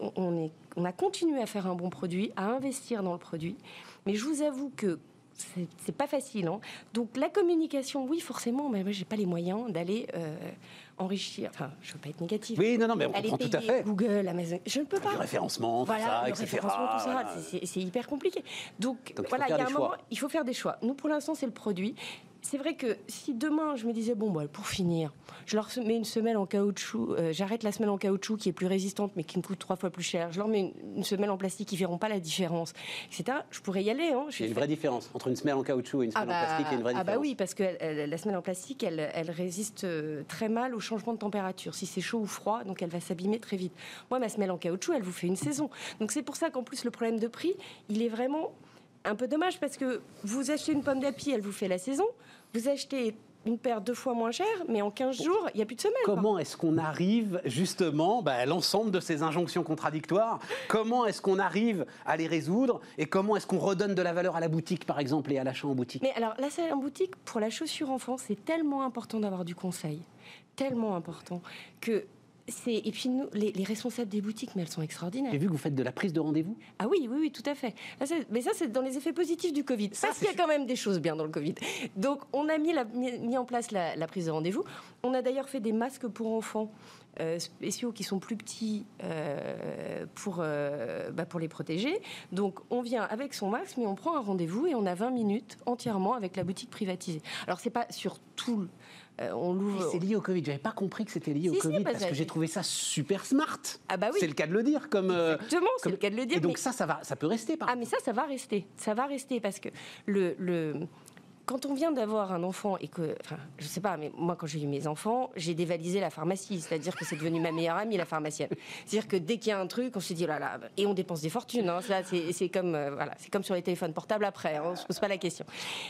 on, on a continué à faire un bon produit, à investir dans le produit. Mais je vous avoue que c'est pas facile. Hein. Donc la communication, oui, forcément, mais moi j'ai pas les moyens d'aller euh, enrichir. Enfin, je veux pas être négatif. Oui, non, non, mais on comprend tout à fait. Google, Amazon, je ne peux pas. Le référencement, voilà, tout ça, le référencement, tout ça, c'est hyper compliqué. Donc, voilà, il y a un moment, il faut faire des choix. Nous, pour l'instant, c'est le produit c'est vrai que si demain je me disais bon bah, pour finir, je leur mets une semelle en caoutchouc, euh, j'arrête la semelle en caoutchouc qui est plus résistante mais qui me coûte trois fois plus cher, je leur mets une, semelle en plastique qui verront pas la différence, etc. Je pourrais y aller. Hein, Il y a une vraie différence entre une semelle en caoutchouc et une semelle en ah plastique. Il y a une vraie différence. Ah bah oui parce que la semelle en plastique elle, elle résiste euh, très mal au changement de température. Si c'est chaud ou froid donc elle va s'abîmer très vite. Moi ma semelle en caoutchouc elle vous fait une saison. Donc c'est pour ça qu'en plus le problème de prix il est vraiment un peu dommage parce que vous achetez une pomme d'api, elle vous fait la saison. Vous achetez une paire deux fois moins chère, mais en 15 jours, il n'y a plus de semelle. Comment est-ce qu'on arrive justement bah, à l'ensemble de ces injonctions contradictoires? Comment est-ce qu'on arrive à les résoudre? Et comment est-ce qu'on redonne de la valeur à la boutique, par exemple, et à l'achat en boutique? Mais alors, la salle en boutique, pour la chaussure enfant, c'est tellement important d'avoir du conseil, tellement important, que et puis nous, les, responsables des boutiques, mais elles sont extraordinaires. J'ai vu que vous faites de la prise de rendez-vous. Ah oui, oui, oui, tout à fait. mais ça, c'est dans les effets positifs du Covid. Ça, parce qu'il y a quand même des choses bien dans le Covid. Donc, on a mis, la, mis en place la, prise de rendez-vous. On a d'ailleurs fait des masques pour enfants. Euh, spéciaux qui sont plus petits euh, pour, euh, bah, pour les protéger. Donc on vient avec son masque, mais on prend un rendez-vous et on a 20 minutes entièrement avec la boutique privatisée. Alors c'est pas sur tout euh, on l'ouvre. C'est lié au Covid. J'avais pas compris que c'était lié au Covid parce, que j'ai trouvé ça super smart. Ah bah oui. C'est le cas de le dire. Comme, Exactement, c'est le cas de le dire. Et donc ça, ça va, ça peut rester. ah mais ça, ça va rester. Ça va rester parce que le, le quand on vient d'avoir un enfant et que, enfin, je sais pas, mais moi quand j'ai eu mes enfants, j'ai dévalisé la pharmacie, c'est-à-dire que c'est devenu ma meilleure amie la pharmacienne. C'est-à-dire que dès qu'il y a un truc, on se dit oh là là, et on dépense des fortunes. Hein, c'est comme euh, voilà, c'est comme sur les téléphones portables après, hein, on se pose pas la question.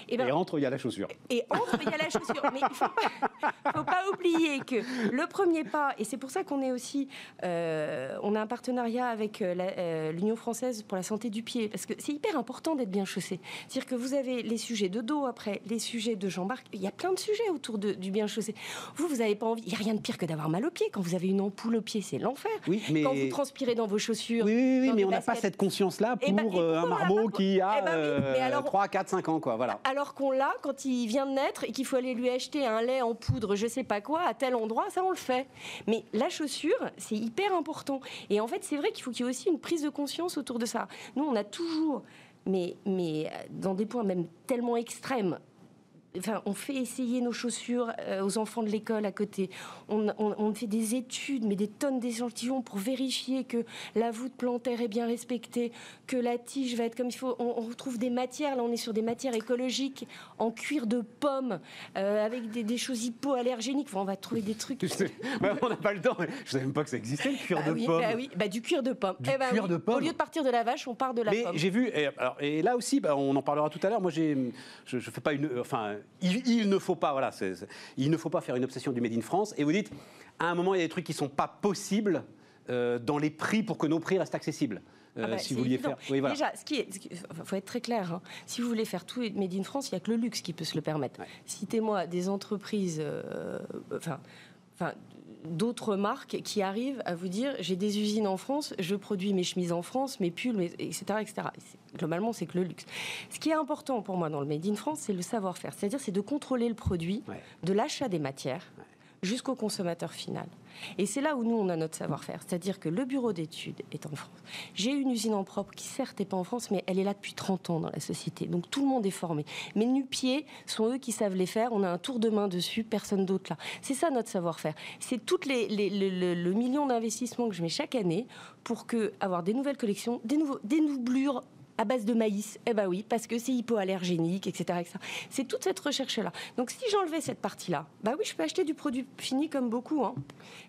Et, ben, et entre il y a la chaussure. Et entre il y a la chaussure, mais il faut pas, faut pas oublier que le premier pas, et c'est pour ça qu'on est aussi, euh, on a un partenariat avec euh, l'Union française pour la santé du pied, parce que c'est hyper important d'être bien chaussé. C'est-à-dire que vous avez les sujets de dos après les sujets de Jean-Marc, il y a plein de sujets autour du bien chaussé. Vous, vous n'avez pas envie. Il n'y a rien de pire que d'avoir mal au pied. Quand vous avez une ampoule au pied, c'est l'enfer. Oui, mais... Quand vous transpirez dans vos chaussures. Oui, oui, mais on n'a pas cette conscience-là eh ben, pour euh, un marmot qui a 3, 4, 5 ans. Quoi, voilà. Alors qu'on l'a quand il vient de naître et qu'il faut aller lui acheter un lait en poudre, je sais pas quoi, à tel endroit, ça on le fait. Mais la chaussure, c'est hyper important. Et en fait, c'est vrai qu'il faut qu'il y ait aussi une prise de conscience autour de ça. Nous, on a toujours mais, mais dans des points même tellement extrêmes, Enfin, on fait essayer nos chaussures euh, aux enfants de l'école à côté. On, fait des études, mais des tonnes d'échantillons pour vérifier que la voûte plantaire est bien respectée, que la tige va être comme il faut. On, retrouve des matières, là on est sur des matières écologiques en cuir de pomme, euh, avec des, choses hypoallergéniques. on va trouver des trucs. on n'a pas le temps. Je ne savais même pas que ça existait, le cuir bah de pomme. Bah oui, bah, du cuir de pomme. Du eh bah cuir de pomme. Au lieu de partir de la vache, on part de la mais pomme. J'ai vu, et, alors, et, là aussi, on en parlera tout à l'heure. Moi, je, je fais pas une, enfin, il, ne faut pas, voilà, il ne faut pas faire une obsession du Made in France. Et vous dites, à un moment, il y a des trucs qui ne sont pas possibles euh, dans les prix pour que nos prix restent accessibles. ah bah, si vous vouliez faire. Oui, voilà. Déjà, ce qui faut être très clair. Hein. Si vous voulez faire tout Made in France, il n'y a que le luxe qui peut se le permettre. Citez-moi des entreprises, enfin, enfin d'autres marques qui arrivent à vous dire j'ai des usines en France, je produis mes chemises en France, mes pulls, etc. etc. Globalement, c'est que le luxe. Ce qui est important pour moi dans le Made in France, c'est le savoir-faire. C'est-à-dire, c'est de contrôler le produit, de l'achat des matières jusqu'au consommateur final. Et c'est là où nous, on a notre savoir-faire. C'est-à-dire que le bureau d'études est en France. J'ai une usine en propre qui, certes, n'est pas en France, mais elle est là depuis 30 ans dans la société. Donc tout le monde est formé. Mes nu-pieds sont eux qui savent les faire. On a un tour de main dessus, personne d'autre là. C'est ça notre savoir-faire. C'est tout les, le, million d'investissements que je mets chaque année pour que, avoir des nouvelles collections, des, nouveaux, des à base de maïs. Eh ben oui, parce que c'est hypoallergénique, etc. C'est toute cette recherche-là. Donc si j'enlevais cette partie-là, bah oui, je peux acheter du produit fini comme beaucoup. Hein.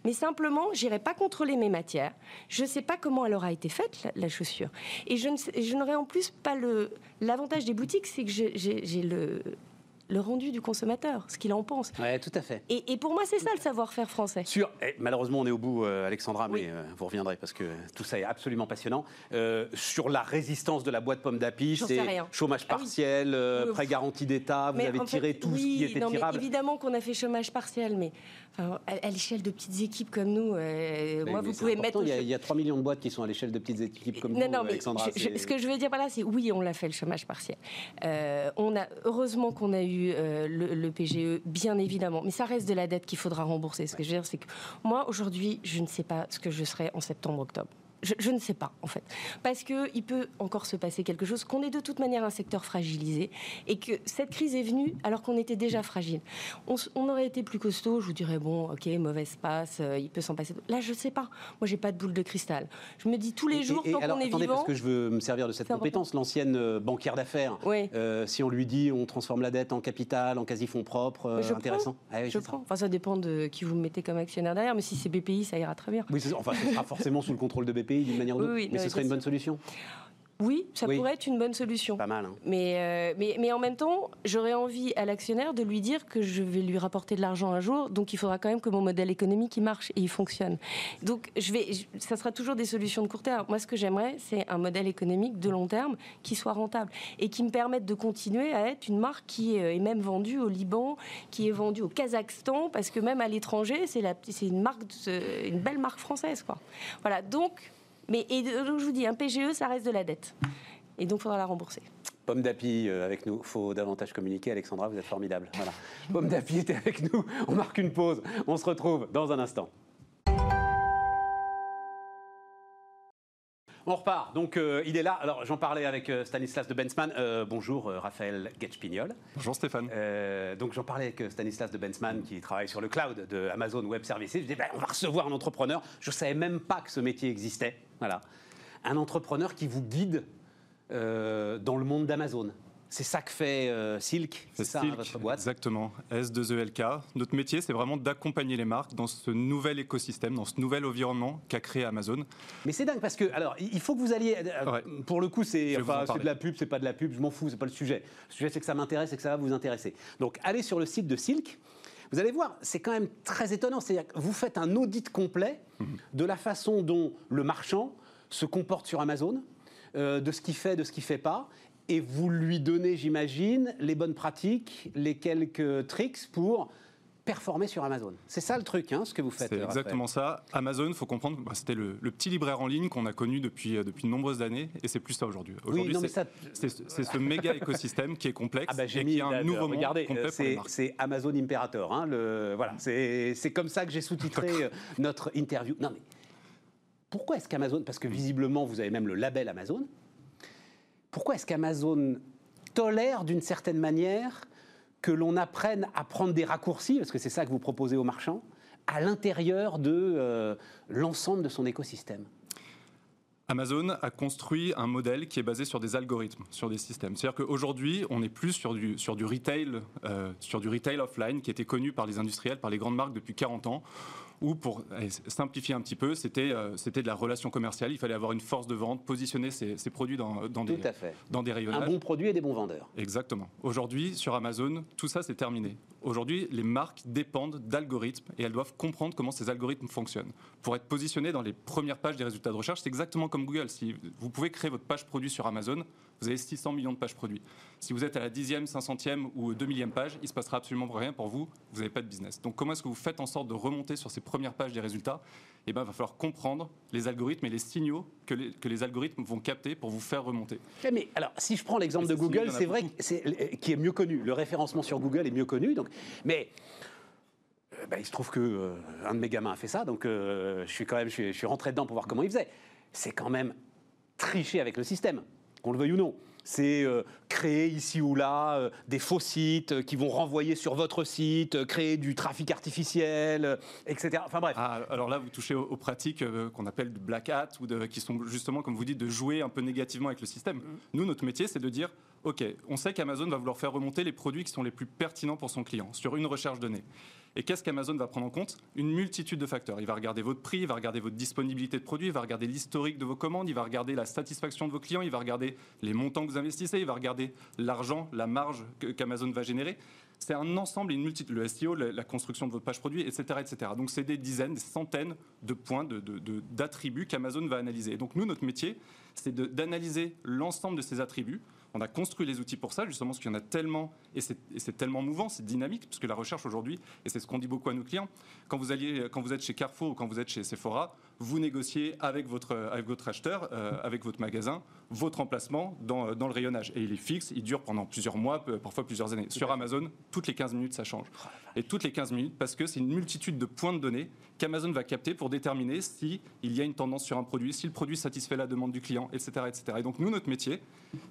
Mais simplement, j'irai pas contrôler mes matières. Je ne sais pas comment elle aura été faite, la, chaussure. Et je n'aurai en plus pas le... L'avantage des boutiques, c'est que j'ai le le rendu du consommateur, ce qu'il en pense. Oui, tout à fait. Et, pour moi, c'est ça le savoir-faire français. Eh, malheureusement, on est au bout, euh, Alexandra, mais euh, vous reviendrez parce que tout ça est absolument passionnant. Euh, sur la résistance de la boîte pomme d'api, c'est chômage ah partiel, prêt garanti d'État, vous avez tiré tout ce qui était non, tirable. évidemment qu'on a fait chômage partiel, mais à, l'échelle de petites équipes comme nous, moi, vous pouvez mettre. Il y, a, 3 millions de boîtes qui sont à l'échelle de petites équipes comme non, nous, Alexandra. ce que je veux dire par là, c'est oui, on l'a fait le chômage partiel. on a heureusement qu'on a eu euh, le, PGE, bien évidemment. Mais ça reste de la dette qu'il faudra rembourser. Ce que je veux dire, c'est que moi, aujourd'hui, je ne sais pas ce que je serai en septembre-octobre. Je, ne sais pas, en fait. Parce qu'il peut encore se passer quelque chose, qu'on est de toute manière un secteur fragilisé, et que cette crise est venue alors qu'on était déjà fragile. On, aurait été plus costaud, je vous dirais, bon, ok, mauvaise passe, euh, il peut s'en passer. Là, je ne sais pas. Moi, j'ai pas de boule de cristal. Je me dis tous les jours, tant qu'on est attendez, parce que je veux me servir de cette compétence, l'ancienne euh, banquière d'affaires, euh, si on lui dit on transforme la dette en capital, en quasi-fonds propres, intéressant. Ah je prends. Enfin, ça dépend de qui vous mettez comme actionnaire derrière, mais si c'est BPI, ça ira très bien. Oui, enfin, ce sera forcément sous le contrôle de BPI d'une manière ou d'autre. mais ce serait une bonne solution oui, ça pourrait être une bonne solution. Pas mal. Hein. Mais, euh, mais, mais, en même temps, j'aurais envie à l'actionnaire de lui dire que je vais lui rapporter de l'argent un jour, donc il faudra quand même que mon modèle économique il marche et il fonctionne. Donc je vais, ça sera toujours des solutions de court terme. Moi, ce que j'aimerais, c'est un modèle économique de long terme qui soit rentable et qui me permette de continuer à être une marque qui est même vendue au Liban, qui est vendue au Kazakhstan, parce que même à l'étranger, c'est une marque, une belle marque française, quoi. Voilà. Donc mais et donc je vous dis, un PGE, ça reste de la dette. Et donc, il faudra la rembourser. Pomme d'Api euh, avec nous. faut davantage communiquer. Alexandra, vous êtes formidable. Pomme d'Api était avec nous. On marque une pause. On se retrouve dans un instant. On repart. Donc, euh, il est là. Alors, j'en parlais avec euh, Stanislas de Bensman. bonjour, Raphaël Getchpignol. Bonjour, Stéphane. donc, j'en parlais avec Stanislas de Bensman, qui travaille sur le cloud de Amazon Web Services. Je disais, ben, on va recevoir un entrepreneur. Je ne savais même pas que ce métier existait. Voilà. Un entrepreneur qui vous guide euh, dans le monde d'Amazon. C'est ça que fait euh, Silk, c'est ça votre boîte? Exactement, S2ELK. Notre métier, c'est vraiment d'accompagner les marques dans ce nouvel écosystème, dans ce nouvel environnement qu'a créé Amazon. Mais c'est dingue parce que, alors, il faut que vous alliez. Euh, pour le coup, c'est de la pub, c'est pas de la pub, je m'en fous, c'est pas le sujet. Le sujet, c'est que ça m'intéresse et que ça va vous intéresser. Donc, allez sur le site de Silk. Vous allez voir, c'est quand même très étonnant. C'est-à-dire que vous faites un audit complet de la façon dont le marchand se comporte sur Amazon, euh, de ce qu'il fait, de ce qu'il ne fait pas, et vous lui donnez, j'imagine, les bonnes pratiques, les quelques tricks pour performer sur Amazon. C'est ça le truc, hein, ce que vous faites. C'est exactement ça. Amazon, il faut comprendre, bah, c'était le, petit libraire en ligne qu'on a connu depuis, euh, depuis de nombreuses années, et c'est plus ça aujourd'hui. Aujourd'hui, c'est ce méga écosystème qui est complexe ah bah, et qui est un nouveau Regardez, monde complet C'est Amazon Imperator. Hein, le, voilà, c'est comme ça que j'ai sous-titré euh, notre interview. Non mais pourquoi est-ce qu'Amazon, parce que visiblement vous avez même le label Amazon, pourquoi est-ce qu'Amazon tolère d'une certaine manière que l'on apprenne à prendre des raccourcis, parce que c'est ça que vous proposez aux marchands, à l'intérieur de euh, l'ensemble de son écosystème? Amazon a construit un modèle qui est basé sur des algorithmes, sur des systèmes. C'est-à-dire qu'aujourd'hui, on est plus sur du, retail, euh, sur du retail offline qui était connu par les industriels, par les grandes marques depuis 40 ans ou pour simplifier un petit peu, c'était c'était de la relation commerciale. Il fallait avoir une force de vente, positionner ses, produits dans, dans des, dans des rayonnages. Un bon produit et des bons vendeurs. Exactement. Aujourd'hui, sur Amazon, tout ça, c'est terminé. Aujourd'hui, les marques dépendent d'algorithmes et elles doivent comprendre comment ces algorithmes fonctionnent. Pour être positionnées dans les premières pages des résultats de recherche, c'est exactement comme Google. Si vous pouvez créer votre page produit sur Amazon, vous avez 600 millions de pages produits. Si vous êtes à la dixième, 500e ou 2 millième page, il ne se passera absolument rien pour vous, vous n'avez pas de business. Donc comment est-ce que vous faites en sorte de remonter sur ces premières pages des résultats? Eh bien, il va falloir comprendre les algorithmes et les signaux que les, que les algorithmes vont capter pour vous faire remonter. Mais alors, si je prends l'exemple de Google, c'est vrai que qui est mieux connu. Le référencement sur Google est mieux connu. Donc, mais euh, bah, il se trouve que euh, un de mes gamins a fait ça, donc euh, je suis quand même, je suis rentré dedans pour voir comment il faisait. C'est quand même tricher avec le système qu'on le veuille ou non. C'est euh, créer ici ou là euh, des faux sites euh, qui vont renvoyer sur votre site, créer du trafic artificiel, etc. Enfin bref. Ah, alors là, vous touchez aux, pratiques qu'on appelle du black hat, ou de, qui sont justement, comme vous dites, de jouer un peu négativement avec le système. Mm. Nous, notre métier, c'est de dire, OK, on sait qu'Amazon va vouloir faire remonter les produits qui sont les plus pertinents pour son client sur une recherche donnée. Et qu'est-ce qu'Amazon va prendre en compte? Une multitude de facteurs. Il va regarder votre prix, il va regarder votre disponibilité de produits, il va regarder l'historique de vos commandes, il va regarder la satisfaction de vos clients, il va regarder les montants que vous investissez, il va regarder l'argent, la marge qu'Amazon va générer. C'est un ensemble une multitude, le SEO, la construction de votre page produit, etc. etc. Donc c'est des dizaines, des centaines de points, d'attributs de, qu'Amazon va analyser. Et donc nous, notre métier, c'est d'analyser l'ensemble de ces attributs on a construit les outils pour ça, justement, parce qu'il y en a tellement, et c'est tellement mouvant, c'est dynamique, parce que la recherche aujourd'hui, et c'est ce qu'on dit beaucoup à nos clients, quand vous, alliez, quand vous êtes chez Carrefour ou quand vous êtes chez Sephora, vous négociez avec votre, avec votre acheteur, euh, avec votre magasin, votre emplacement dans, dans, le rayonnage. Et il est fixe, il dure pendant plusieurs mois, parfois plusieurs années. Sur Amazon, toutes les 15 minutes, ça change. Et toutes les 15 minutes, parce que c'est une multitude de points de données qu'Amazon va capter pour déterminer s'il y a une tendance sur un produit, si le produit satisfait la demande du client, etc. etc. Et donc, nous, notre métier,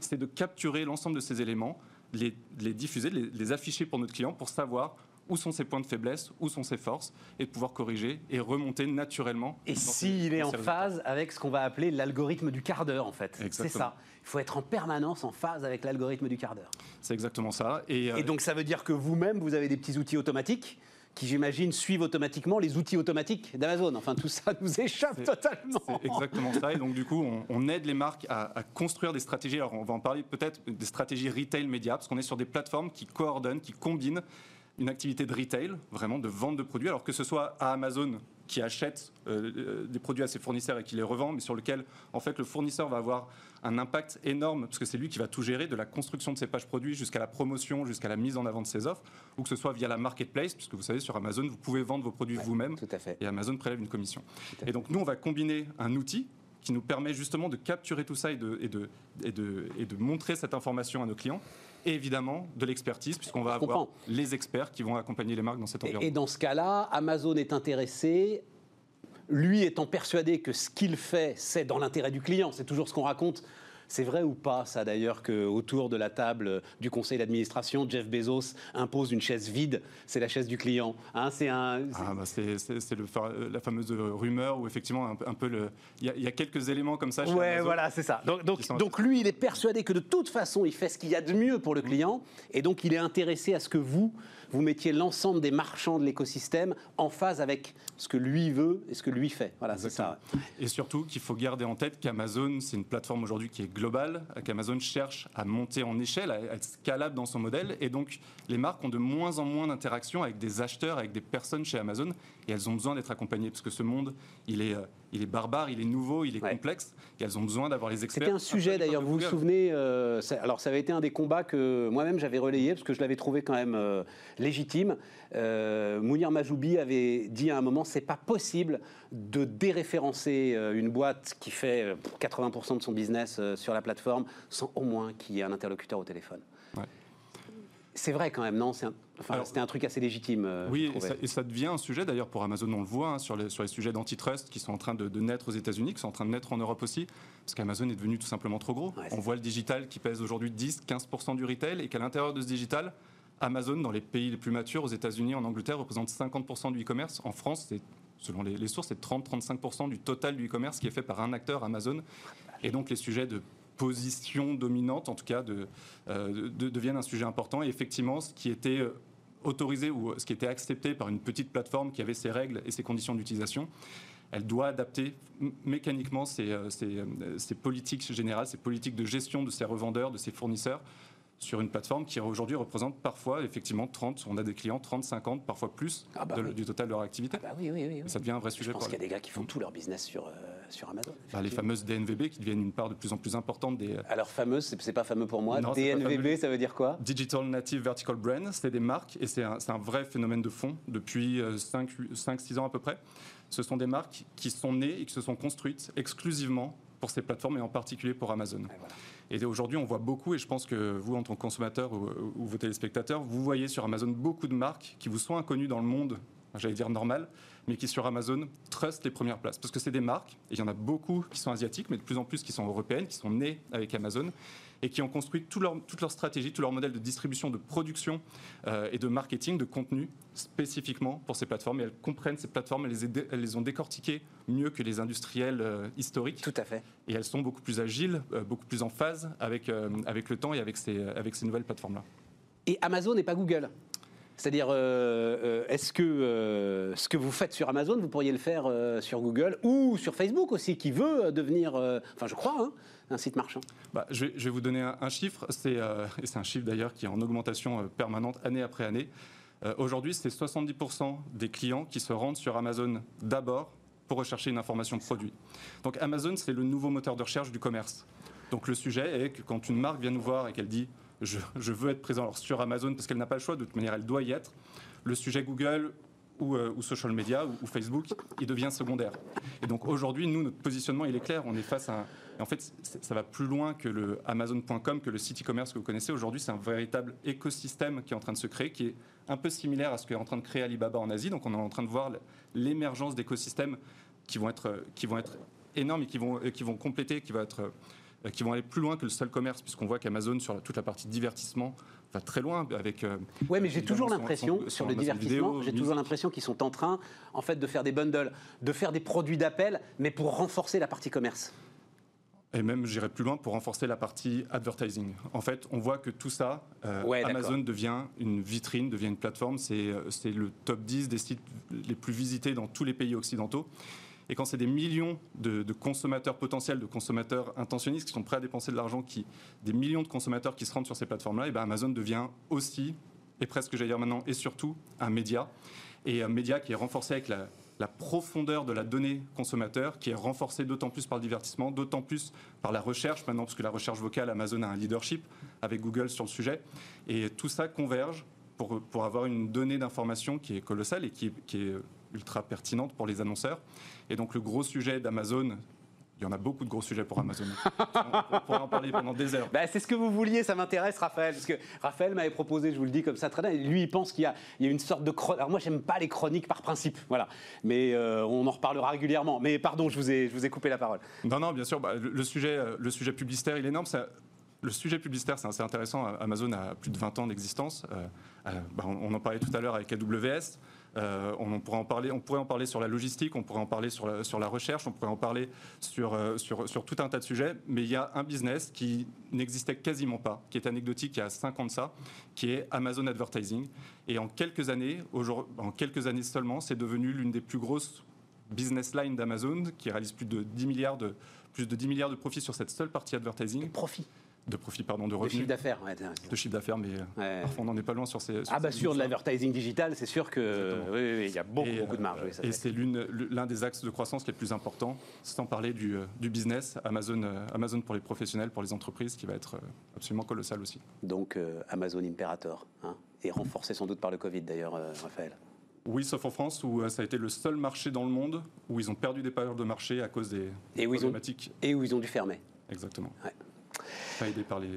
c'est de capturer l'ensemble de ces éléments, les, les diffuser, les, les afficher pour notre client pour savoir où sont ses points de faiblesse, où sont ses forces, et de pouvoir corriger et remonter naturellement. Et s'il est en phase avec ce qu'on va appeler l'algorithme du quart d'heure, en fait. C'est ça. Il faut être en permanence en phase avec l'algorithme du quart d'heure. C'est exactement ça. Et, euh, donc ça veut dire que vous-même, vous avez des petits outils automatiques qui, j'imagine, suivent automatiquement les outils automatiques d'Amazon. Enfin, tout ça nous échappe totalement. C'est exactement ça. Et donc, du coup, on, aide les marques à, à, construire des stratégies. Alors, on va en parler peut-être des stratégies retail média, parce qu'on est sur des plateformes qui coordonnent, qui combinent une activité de retail, vraiment de vente de produits, alors que ce soit à Amazon qui achète euh, euh, des produits à ses fournisseurs et qui les revend, mais sur lequel en fait le fournisseur va avoir un impact énorme parce que c'est lui qui va tout gérer de la construction de ses pages produits jusqu'à la promotion, jusqu'à la mise en avant de ses offres, ou que ce soit via la marketplace, puisque vous savez sur Amazon vous pouvez vendre vos produits vous-même et Amazon prélève une commission. Et donc nous on va combiner un outil qui nous permet justement de capturer tout ça et de, et de, et de, et de montrer cette information à nos clients et évidemment de l'expertise, puisqu'on va avoir les experts qui vont accompagner les marques dans cet environnement. Et dans ce cas-là, Amazon est intéressé, lui étant persuadé que ce qu'il fait, c'est dans l'intérêt du client. C'est toujours ce qu'on raconte c'est vrai ou pas, ça d'ailleurs, qu'autour de la table du conseil d'administration, Jeff Bezos impose une chaise vide? C'est la chaise du client. Hein, c'est un... ah, bah la fameuse rumeur où effectivement, un, peu le. Il y, a quelques éléments comme ça. Chez ouais, voilà, c'est ça. Donc, donc, donc, lui, il est persuadé que de toute façon, il fait ce qu'il y a de mieux pour le mmh. client. Et donc, il est intéressé à ce que vous, vous mettiez l'ensemble des marchands de l'écosystème en phase avec ce que lui veut et ce que lui fait. Voilà, c'est ça. Et surtout qu'il faut garder en tête qu'Amazon, c'est une plateforme aujourd'hui qui est globale, qu'Amazon cherche à monter en échelle, à être scalable dans son modèle. Et donc, les marques ont de moins en moins d'interactions avec des acheteurs, avec des personnes chez Amazon. Et elles ont besoin d'être accompagnées parce que ce monde, il est, euh, il est barbare, il est nouveau, il est complexe. Et elles ont besoin d'avoir les experts. C'était un sujet d'ailleurs, vous vous souvenez, euh, alors ça avait été un des combats que moi-même j'avais relayé parce que je l'avais trouvé quand même euh, légitime. Mounir Majoubi avait dit à un moment c'est pas possible de déréférencer une boîte qui fait 80% de son business sur la plateforme sans au moins qu'il y ait un interlocuteur au téléphone. C'est vrai quand même, non? C'était un truc assez légitime. Euh, oui, et ça, devient un sujet d'ailleurs pour Amazon, on le voit hein, sur, les, sur les sujets d'antitrust qui sont en train de, naître aux États-Unis, qui sont en train de naître en Europe aussi, parce qu'Amazon est devenu tout simplement trop gros. on voit le digital qui pèse aujourd'hui 10-15% du retail et qu'à l'intérieur de ce digital, Amazon, dans les pays les plus matures, aux États-Unis, en Angleterre, représente 50% du e-commerce. En France, selon les, les sources, c'est 30-35% du total du e-commerce qui est fait par un acteur, Amazon. Et donc les sujets de position dominante, en tout cas, de, euh, deviennent un sujet important. Et effectivement, ce qui était euh, autorisé ou ce qui était accepté par une petite plateforme qui avait ses règles et ses conditions d'utilisation, elle doit adapter mécaniquement ses, politiques générales, ses politiques de gestion de ses revendeurs, de ses fournisseurs sur une plateforme qui aujourd'hui représente parfois effectivement 30, on a des clients 30, 50, parfois plus ah bah du total de leur activité. Ah bah oui, oui, oui, Ça devient un vrai sujet. Je pense qu'il y a des gars qui font tout leur business sur, euh, sur Amazon. Bah, les fameuses DNVB qui deviennent une part de plus en plus importante des. Alors fameuse, c'est pas fameux pour moi. DNVB, ça veut dire quoi? Digital Native Vertical Brand, c'est des marques et c'est un, un, vrai phénomène de fond depuis 5-6 euh, ans à peu près. Ce sont des marques qui sont nées et qui se sont construites exclusivement pour ces plateformes et en particulier pour Amazon. Et, aujourd'hui, on voit beaucoup, et je pense que vous, en tant que consommateur ou, vos téléspectateurs, vous voyez sur Amazon beaucoup de marques qui vous sont inconnues dans le monde, j'allais dire normal, mais qui sur Amazon trustent les premières places. Parce que c'est des marques, et il y en a beaucoup qui sont asiatiques, mais de plus en plus qui sont européennes, qui sont nées avec Amazon, et qui ont construit tout leur, toute leur stratégie, tout leur modèle de distribution, de production euh, et de marketing, de contenu spécifiquement pour ces plateformes. Et elles comprennent ces plateformes, elles les, elles les ont décortiquées mieux que les industriels euh, historiques. Tout à fait. Et elles sont beaucoup plus agiles, euh, beaucoup plus en phase avec, avec le temps et avec ces, avec ces nouvelles plateformes-là. Et Amazon n'est pas Google c'est-à-dire, est-ce que ce que vous faites sur Amazon, vous pourriez le faire sur Google ou sur Facebook aussi, qui veut devenir, enfin je crois, hein, un site marchand bah, je, vais, vous donner un, chiffre, c'est, euh, et c'est un chiffre d'ailleurs qui est en augmentation euh, permanente année après année. Euh, aujourd'hui, c'est 70% des clients qui se rendent sur Amazon d'abord pour rechercher une information produit. Donc Amazon, c'est le nouveau moteur de recherche du commerce. Donc le sujet est que quand une marque vient nous voir et qu'elle dit je, veux être présent sur Amazon parce qu'elle n'a pas le choix, de toute manière elle doit y être, le sujet Google ou, ou social media ou, Facebook, il devient secondaire. Et donc aujourd'hui, nous, notre positionnement, il est clair. On est face à un, en fait, ça va plus loin que le Amazon.com, que le site e-commerce que vous connaissez. Aujourd'hui, c'est un véritable écosystème qui est en train de se créer, qui est un peu similaire à ce qu'est en train de créer Alibaba en Asie. Donc, on est en train de voir l'émergence d'écosystèmes qui vont être, vont énormes et qui vont, vont compléter, qui, va être, qui vont aller plus loin que le seul commerce, puisqu'on voit qu'Amazon, sur toute la partie divertissement, va très loin avec. Euh, oui, mais j'ai toujours l'impression sur le divertissement, j'ai toujours l'impression qu'ils sont en train, en fait, de faire des bundles, de faire des produits d'appel, mais pour renforcer la partie commerce. Et même, j'irai plus loin pour renforcer la partie advertising. En fait, on voit que tout ça, euh, Amazon devient une vitrine, devient une plateforme. Euh, c'est le top 10 des sites les plus visités dans tous les pays occidentaux. Et quand c'est des millions de, consommateurs potentiels, de consommateurs intentionnistes qui sont prêts à dépenser de l'argent, qui, des millions de consommateurs qui se rendent sur ces plateformes-là, et ben Amazon devient aussi, et presque j'allais dire maintenant, et surtout, un média. Et un média qui est renforcé avec la, profondeur de la donnée consommateur qui est renforcée d'autant plus par le divertissement, d'autant plus par la recherche maintenant, parce que la recherche vocale, Amazon a un leadership avec Google sur le sujet. Et tout ça converge pour, pour avoir une donnée d'information qui est colossale et qui est ultra pertinente pour les annonceurs. Et donc le gros sujet d'Amazon il y en a beaucoup de gros sujets pour Amazon. on pourrait en parler pendant des heures. Bah, c'est ce que vous vouliez, ça m'intéresse, Raphaël. Parce que Raphaël m'avait proposé, je vous le dis comme ça très bien, lui, il pense qu'il y, a une sorte de chronique. Alors moi, j'aime pas les chroniques par principe, voilà. Mais euh, on en reparlera régulièrement. Mais pardon, je vous ai, je vous ai coupé la parole. Non, non, bien sûr. Bah, le, sujet, euh, le sujet publicitaire, il est énorme. Ça, le sujet publicitaire, c'est assez intéressant. Amazon a plus de 20 ans d'existence. Euh, bah, on, en parlait tout à l'heure avec AWS. Euh, on, pourrait en parler, on pourrait en parler sur la logistique, on pourrait en parler sur la, sur la recherche, on pourrait en parler sur, euh, sur, tout un tas de sujets, mais il y a un business qui n'existait quasiment pas, qui est anecdotique il y a 5 ans de ça, qui est Amazon Advertising. Et en quelques années, en quelques années seulement, c'est devenu l'une des plus grosses business lines d'Amazon, qui réalise plus de 10 milliards de, plus de 10 milliards de profits sur cette seule partie advertising. De profit, pardon, de revenus. De chiffre d'affaires, De chiffre d'affaires, mais euh, parfois on n'en est pas loin sur ces. ah, bah sur de l'advertising digital, c'est sûr que. Oui, il y a beaucoup, beaucoup de marge. et c'est l'un des axes de croissance les plus importants, sans parler du, euh, du business, Amazon, euh, Amazon pour les professionnels, pour les entreprises, qui va être absolument colossal aussi. Donc Amazon Imperator, hein, et renforcé sans doute par le Covid d'ailleurs, Raphaël. Oui, sauf en France, où ça a été le seul marché dans le monde où ils ont perdu des parts de marché à cause des et problématiques. et où ils ont dû fermer. Exactement.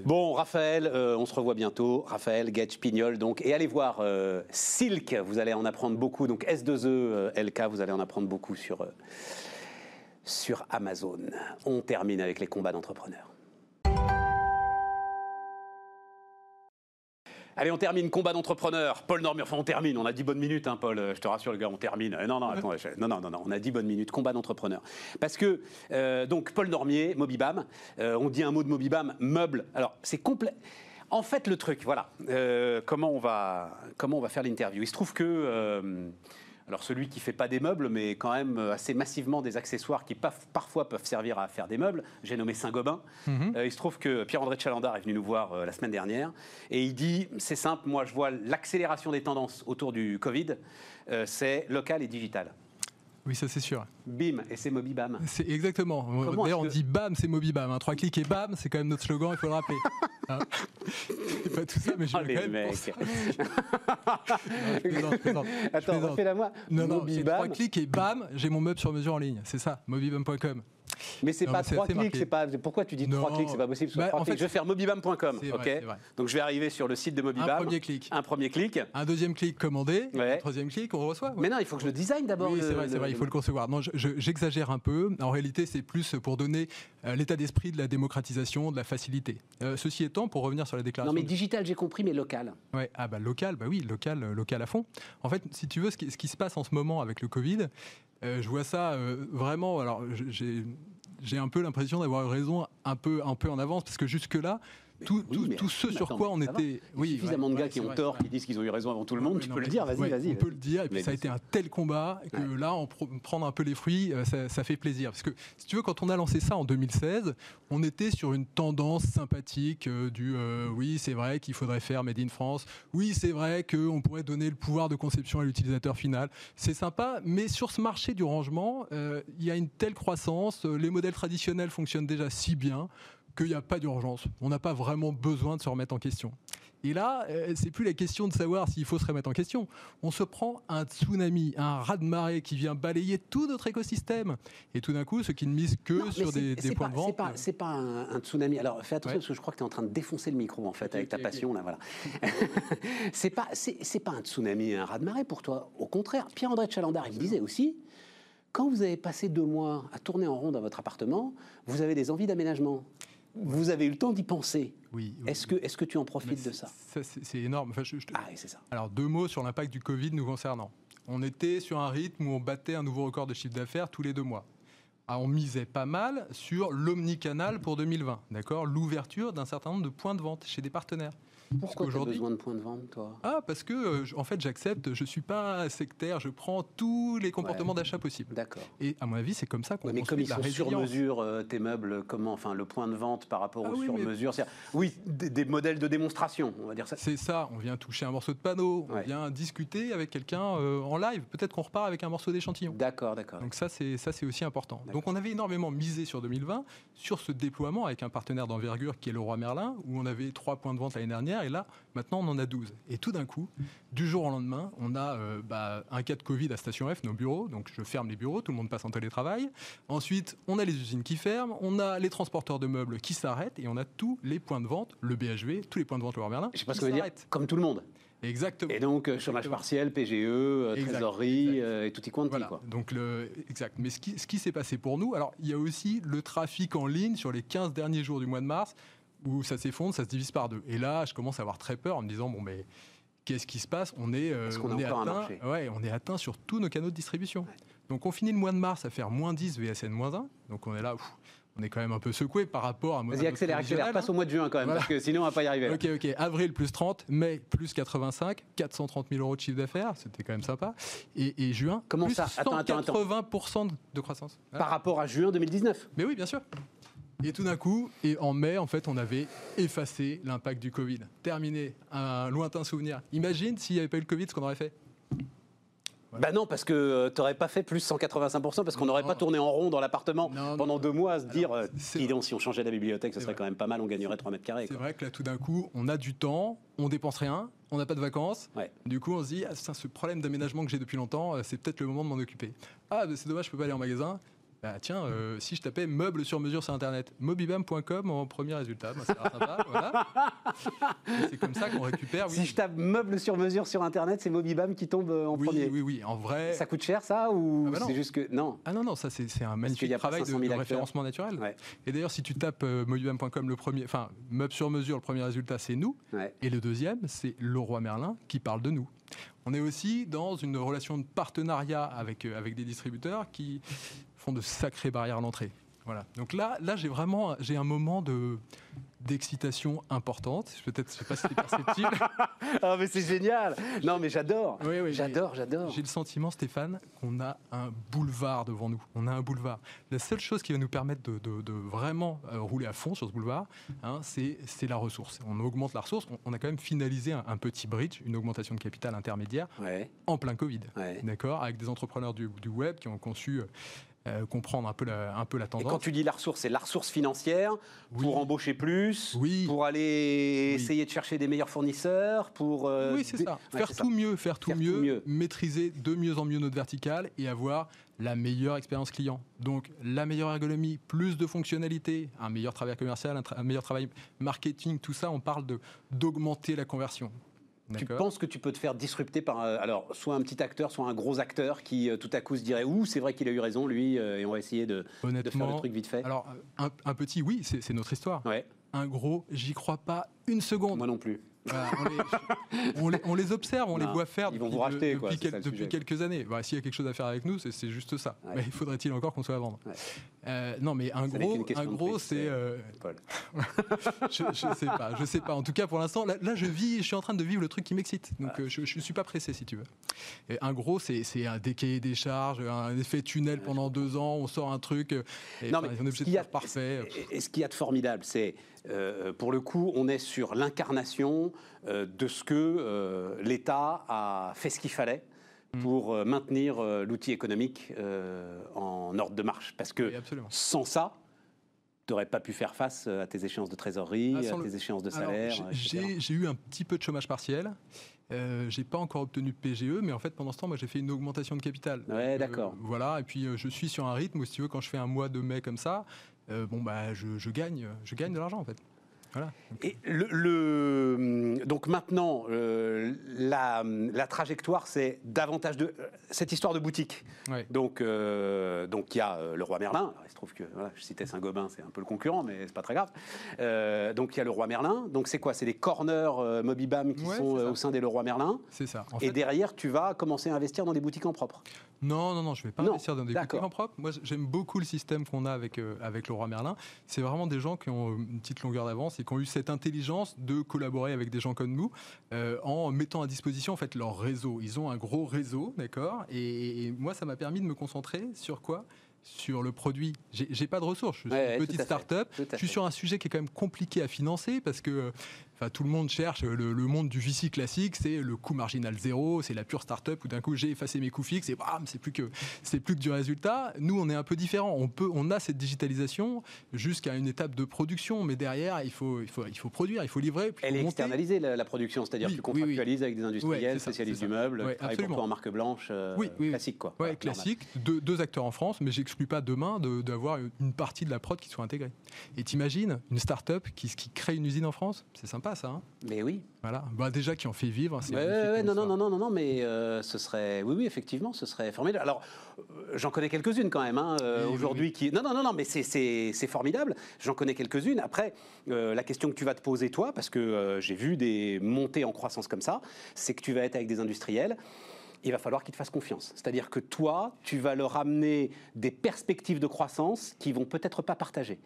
Bon, Raphaël, euh, on se revoit bientôt. Raphaël, Getch, Pignol, donc. Et allez voir euh, Silk, vous allez en apprendre beaucoup. Donc S2E, euh, LK, vous allez en apprendre beaucoup sur Amazon. On termine avec les combats d'entrepreneurs. Allez, on termine combat d'entrepreneur. Paul Normier, enfin on termine, on a 10 bonnes minutes, hein, Paul, je te rassure le gars, on termine. Euh, non, non, attends, non, non, non, on a 10 bonnes minutes, combat d'entrepreneur. Parce que, euh, donc, Paul Normier, Mobibam, euh, on dit un mot de Mobibam, meuble. Alors, c'est complet. En fait, le truc, voilà, euh, comment, on va, comment on va faire l'interview? Il se trouve que, alors celui qui fait pas des meubles, mais quand même assez massivement des accessoires qui parfois peuvent servir à faire des meubles, j'ai nommé Saint-Gobain. Mhm. Euh, il se trouve que Pierre-André Chalandard est venu nous voir la semaine dernière et il dit, c'est simple, moi je vois l'accélération des tendances autour du Covid, c'est local et digital. Oui, ça c'est sûr. BIM et c'est Mobibam. C'est exactement. D'ailleurs, on dit BAM, c'est Mobibam. Hein. Trois clics et BAM, c'est quand même notre slogan, il faut le rappeler. Hein pas tout ça, mais je oh, les quand mecs. Attends, refais-la moi. Non, non, trois clics et BAM, j'ai mon meuble sur mesure en ligne. C'est ça, mobibam.com. Mais c'est pas trois clics, c'est pas. Pourquoi tu dis trois clics C'est pas possible. Bah, en fait, je vais faire mobibam.com. Ok? Donc je vais arriver sur le site de Mobibam. Un premier clic. Un premier clic. Un deuxième clic commandé. Un troisième clic, on reçoit. Mais non, il faut que je le design d'abord. Oui, c'est vrai, c'est vrai. Il faut le concevoir. Non, j'exagère un peu. En réalité, c'est plus pour donner euh, l'état d'esprit de la démocratisation, de la facilité. Euh, ceci étant, pour revenir sur la déclaration. Non, mais digital, j'ai compris, mais local. Ouais. Ah bah local, bah oui, local, euh, local à fond. En fait, si tu veux, ce qui, ce qui se passe en ce moment avec le Covid, je vois ça vraiment. Alors, j'ai un peu l'impression d'avoir raison un peu, un peu en avance, parce que jusque-là, tout, tout, ce sur quoi on était. Oui, suffisamment de gars qui ont tort, qui disent qu'ils ont eu raison avant tout le monde. tu peux le dire, vas-y, vas-y. On peut le dire. Et puis ça a été un tel combat que là, en prendre un peu les fruits, euh, ça, fait plaisir. Parce que si tu veux, quand on a lancé ça en 2016, on était sur une tendance sympathique euh, du euh, oui, c'est vrai qu'il faudrait faire Made in France. Oui, c'est vrai qu'on pourrait donner le pouvoir de conception à l'utilisateur final. C'est sympa, mais sur ce marché du rangement, il y a une telle croissance. Les modèles traditionnels fonctionnent déjà si bien qu'il n'y a pas d'urgence. On n'a pas vraiment besoin de se remettre en question. Et là, euh, c'est plus la question de savoir s'il faut se remettre en question. On se prend un tsunami, un raz-de-marée qui vient balayer tout notre écosystème. Et tout d'un coup, ceux qui ne misent que sur des, points de vente. C'est pas, pas un, tsunami. Alors fais attention parce que je crois que tu es en train de défoncer le micro en fait avec ta passion là. Voilà. c'est pas, c'est pas un tsunami, un raz-de-marée pour toi. Au contraire, Pierre-André Chalandard, il disait aussi. Quand vous avez passé deux mois à tourner en rond dans votre appartement, vous avez des envies d'aménagement vous avez eu le temps d'y penser. Oui. Est-ce que, est que tu en profites de ça, C'est énorme. Ah c'est ça. Alors, deux mots sur l'impact du Covid nous concernant. On était sur un rythme où on battait un nouveau record de chiffre d'affaires tous les deux mois. Ah, on misait pas mal sur l'omnicanal pour 2020, d'accord? L'ouverture d'un certain nombre de points de vente chez des partenaires. Pourquoi tu as besoin de points de vente, toi? Ah, parce que, euh, en fait, j'accepte, je ne suis pas sectaire, je prends tous les comportements d'achat possibles. D'accord. Et à mon avis, c'est comme ça qu'on ouais, Mais comme ils sont sur mesure, euh, tes meubles, comment, enfin, le point de vente par rapport ah aux sur mesure Oui, des, modèles de démonstration, on va dire ça. C'est ça, on vient toucher un morceau de panneau, on vient discuter avec quelqu'un euh, en live, peut-être qu'on repart avec un morceau d'échantillon. D'accord, d'accord. Donc ça, c'est aussi important. Donc on avait énormément misé sur 2020, sur ce déploiement avec un partenaire d'envergure qui est le Roi Merlin, où on avait trois points de vente l'année dernière, et là, maintenant, on en a 12. Et tout d'un coup, du jour au lendemain, on a euh, bah, un cas de Covid à Station F, nos bureaux. Donc je ferme les bureaux, tout le monde passe en télétravail. Ensuite, on a les usines qui ferment, on a les transporteurs de meubles qui s'arrêtent et on a tous les points de vente, le BHV, tous les points de vente Leroy Merlin. Je sais pas ce que veut dire. Comme tout le monde. Exactement. Et donc, euh, chômage partiel, PGE, euh, trésorerie et tout y quanti. Voilà. Quoi. Donc, le, exact. Mais ce qui, ce qui s'est passé pour nous, alors il y a aussi le trafic en ligne sur les 15 derniers jours du mois de mars où ça s'effondre, ça se divise par deux. Et là, je commence à avoir très peur en me disant, bon, mais qu'est-ce qui se passe? On est, euh, on, est atteint, ouais, on est atteint sur tous nos canaux de distribution. Donc on finit le mois de mars à faire moins 10 VSN moins 1. Donc on est là, on est quand même un peu secoué par rapport à... Vas-y, accélère, accélère, passe au mois de juin quand même, parce que sinon on va pas y arriver. Ok, ok. Avril plus 30, mai plus 85, 430 000 euros de chiffre d'affaires, c'était quand même sympa. Et, juin, Comment plus ça? Attends, 180% de croissance. Par rapport à juin 2019 Mais oui, bien sûr. Et tout d'un coup, et en mai, en fait, on avait effacé l'impact du Covid. Terminé, un lointain souvenir. Imagine s'il n'y avait pas eu le Covid, ce qu'on aurait fait. Bah non, parce que euh, tu n'aurais pas fait plus 185%, parce qu'on n'aurait pas tourné en rond dans l'appartement pendant deux mois à se dire, euh, si on changeait la bibliothèque, ce serait quand même pas mal, on gagnerait 3 mètres carrés. C'est vrai que là, tout d'un coup, on a du temps, on dépense rien, on n'a pas de vacances. Du coup, on se dit, ah, ce problème d'aménagement que j'ai depuis longtemps, euh, c'est peut-être le moment de m'en occuper. Ah, c'est dommage, je peux pas aller en magasin. Bah tiens, euh, si je tapais meubles sur mesure sur internet, mobibam.com en premier résultat, bah, sympa, voilà. C'est comme ça qu'on récupère. Si je tape meubles sur mesure sur internet, c'est Mobibam qui tombe euh, en premier. Oui, oui, en vrai. Ça coûte cher ça ou ah bah c'est juste que non Ah non non, ça c'est un magnifique travail de, référencement naturel. Et d'ailleurs, si tu tapes euh, mobibam.com le premier, enfin meubles sur mesure, le premier résultat c'est nous, et le deuxième c'est Leroy Merlin qui parle de nous. On est aussi dans une relation de partenariat avec, avec des distributeurs qui de sacrées barrières à l'entrée. Voilà. Donc là, là j'ai vraiment j'ai un moment de d'excitation importante. Peut-être, je sais pas si c'est perceptible. ah, mais c'est génial Non, mais j'adore Oui, oui, J'adore, j'adore J'ai le sentiment, Stéphane, qu'on a un boulevard devant nous. On a un boulevard. La seule chose qui va nous permettre de, de- de vraiment euh, rouler à fond sur ce boulevard, hein, c'est c'est la ressource. On augmente la ressource. On, on a quand même finalisé un, un petit bridge, une augmentation de capital intermédiaire Ouais, en plein Covid. ouais. D'accord? Avec des entrepreneurs du, du web qui ont conçu euh, comprendre un peu la, un peu la Et quand tendance. tu dis la ressource, c'est la ressource financière Oui. pour embaucher plus, Oui. pour aller Oui. essayer de chercher des meilleurs fournisseurs, pour... euh, Oui, c'est ça. Ouais, faire tout mieux, faire tout Faire tout mieux, maîtriser de mieux en mieux notre verticale et avoir la meilleure expérience client. Donc la meilleure ergonomie, plus de fonctionnalités, un meilleur travail commercial, un, tra- un meilleur travail marketing, tout ça, on parle d'augmenter la conversion. Tu penses que tu peux te faire disrupter par euh, alors soit un petit acteur, soit un gros acteur qui euh, tout à coup se dirait ouh c'est vrai qu'il a eu raison lui euh, et on va essayer de, de faire le truc vite fait. alors un, un petit, oui, c'est c'est notre histoire. Ouais, Un gros, j'y crois pas une seconde. moi non plus. Voilà, on, les, on les- on les observe, on les voit faire ils vont depuis, vous racheter, de- quoi, depuis, c'est quel- ça le depuis sujet. quelques années. Bah, S'il y a quelque chose à faire avec nous, c'est juste ça. Ouais. Mais faudrait-il encore qu'on soit à vendre? Ouais. Euh, Non, mais un Ça gros, un gros, c'est. euh, je, je sais pas, je sais pas. En tout cas, pour l'instant, là, là, je vis, je suis en train de vivre le truc qui m'excite. Donc, euh, je, je suis pas pressé, si tu veux. Et un gros, c'est un décaillé des charges, un effet tunnel pendant deux ans. On sort un truc. Et, Non, mais on est obligé de faire parfait. Et, et ce qu'il y a de formidable, c'est euh, pour le coup, on est sur l'incarnation euh, de ce que euh, l'État a fait ce qu'il fallait Mm. pour maintenir l'outil économique en ordre de marche. Parce que Oui, sans ça, tu n'aurais pas pu faire face à tes échéances de trésorerie, Ah, à tes le- échéances de salaire. j'ai- eu un petit peu de chômage partiel. Euh, j'ai pas encore obtenu de PGE, mais en fait pendant ce temps, moi j'ai fait une augmentation de capital. Ouais, d'accord. voilà, et puis euh, je suis sur un rythme où si tu veux, quand je fais un mois de mai comme ça, bon bah je, je gagne, je gagne de l'argent en fait. Voilà. Et le, le- donc maintenant, euh, la, la trajectoire, c'est davantage de cette histoire de boutique. Donc, euh, donc il y a euh, le roi Merlin. Alors, il se trouve que voilà, je citais Saint-Gobain, c'est un peu le concurrent, mais c'est pas très grave. Euh, donc il y a le roi Merlin. Donc c'est quoi? C'est des corners Mobibam qui Ouais, sont au sein des Leroy Merlin. C'est ça. En Et derrière, tu vas commencer à investir dans des boutiques en propre. Non, non, non, je vais pas Non, investir dans des boutiques en propre. Moi, j'aime beaucoup le système qu'on a avec, avec le roi Merlin. C'est vraiment des gens qui ont une petite longueur d'avance et qui ont eu cette intelligence de collaborer avec des gens comme nous euh, en mettant à disposition en fait leur réseau. Ils ont un gros réseau, d'accord et, et moi, ça m'a permis de me concentrer sur quoi? Sur le produit. J'ai pas de ressources. Je suis Ouais, une petite start-up. Je suis sur un sujet qui est quand même compliqué à financer parce que enfin, tout le monde cherche le, le monde du VC classique, c'est le coût marginal zéro, c'est la pure start-up où d'un coup j'ai effacé mes coûts fixes et bam, c'est plus que c'est plus que du résultat. Nous, on est un peu différent. On peut, on a cette digitalisation jusqu'à une étape de production, mais derrière, il faut, il faut, il faut produire, il faut livrer. puis Elle est monter. externalisée, la, la production, c'est-à-dire Oui, tu oui, oui. contractualises avec des industriels, spécialistes du meuble, Ouais, travaillent pour absolument. toi en marque blanche, euh, classique quoi. Ouais, classique. Deux, deux acteurs en France, mais j'exclus pas demain de- d'avoir une partie de la prod qui soit intégrée. Et t'imagines une start-up qui, qui crée une usine en France? C'est sympa ça. hein Mais oui. voilà. Bah, déjà qui en fait vivre. Ouais, ouais, non, non, non, non, non, non, mais euh, ce serait, oui, oui, effectivement, ce serait formidable. Alors, euh, j'en connais quelques-unes quand même, hein, euh, Oui, oui, aujourd'hui, qui, non, non, non, non, mais c'est- formidable. J'en connais quelques-unes. Après, euh, la question que tu vas te poser toi, parce que j'ai vu des montées en croissance comme ça, c'est que tu vas être avec des industriels. Il va falloir qu'ils te fassent confiance. C'est-à-dire que toi, tu vas leur amener des perspectives de croissance qu'ils vont peut-être pas partager.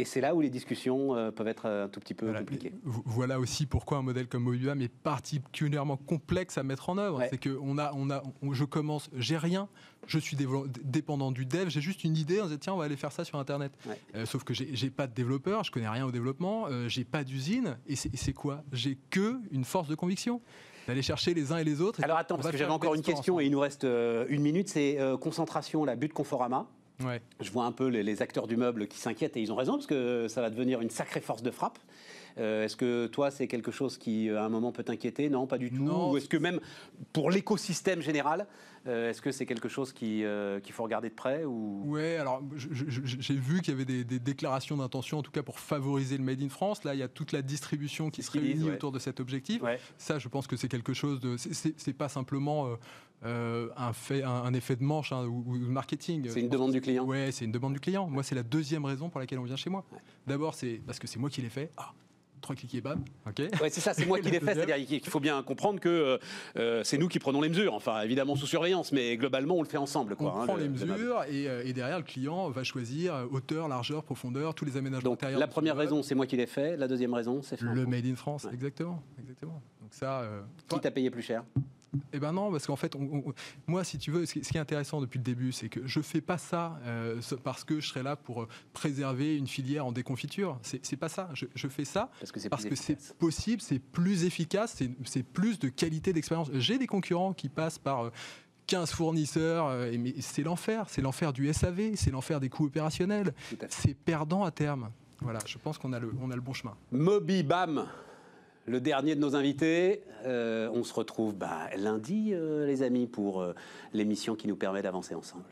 Et c'est là où les discussions euh, peuvent être un tout petit peu Voilà, compliquées. Voilà aussi pourquoi un modèle comme Mobibam est particulièrement complexe à mettre en œuvre. Ouais. C'est que on a, on a, on- je commence, j'ai rien, je suis dépendant du dev, j'ai juste une idée, on se dit tiens on va aller faire ça sur internet. Ouais. Euh, sauf que j'ai pas de développeur, je connais rien au développement, euh, j'ai pas d'usine et c'est quoi? J'ai que une force de conviction d'aller chercher les uns et les autres. Alors attends, parce que j'avais encore une question et il nous reste euh, une minute, c'est euh, concentration, la butte Conforama. Ouais. Je vois un peu les, les acteurs du meuble qui s'inquiètent et ils ont raison parce que ça va devenir une sacrée force de frappe. Euh, est-ce que toi, c'est quelque chose qui, euh, à un moment, peut t'inquiéter? Non, pas du tout. Non. Ou est-ce que même pour l'écosystème général, euh, est-ce que c'est quelque chose qui, euh, qu'il faut regarder de près ou... Ouais, alors j'ai vu qu'il y avait des, des déclarations d'intention, en tout cas pour favoriser le Made in France. Là, il y a toute la distribution qui se réunit ouais. autour de cet objectif. Ouais. Ça, je pense que c'est quelque chose de. c'est pas simplement euh, un, fait, un, un effet de manche hein, ou, marketing. C'est une demande du client. Ouais, c'est une demande du client. Moi, c'est la deuxième raison pour laquelle on vient chez moi. D'abord, c'est parce que c'est moi qui l'ai fait. Ah, trois clics et bam. Ok. Ouais, c'est ça, c'est moi qui l'ai fait. C'est-à-dire qu'il faut bien comprendre que euh, euh, c'est nous qui prenons les mesures. Enfin, évidemment sous surveillance, mais globalement, on le fait ensemble. Quoi, On hein, prend le- les le mesures et, et derrière le client va choisir hauteur, largeur, profondeur, tous les aménagements Donc, intérieurs. la première raison, c'est moi qui l'ai fait. La deuxième raison, c'est Le made in France, Ouais. exactement, exactement. Donc ça, euh, Qui t'a payé plus cher Eh ben non, parce qu'en fait, on- on- moi, si tu veux, ce qui est intéressant depuis le début, c'est que je fais pas ça euh, ce- parce que je serais là pour euh, préserver une filière en déconfiture. C'est pas ça. Je, je fais ça Parce que c'est possible, c'est plus efficace, c'est- plus de qualité d'expérience. J'ai des concurrents qui passent par euh, 15 fournisseurs, euh, mais c'est l'enfer. C'est l'enfer du SAV, c'est l'enfer des coûts opérationnels. C'est perdant à terme. Voilà, je pense qu'on a, le- on a le bon chemin. Moby Bam, le dernier de nos invités. Euh, on se retrouve bah, lundi, euh, les amis, pour euh, l'émission qui nous permet d'avancer ensemble.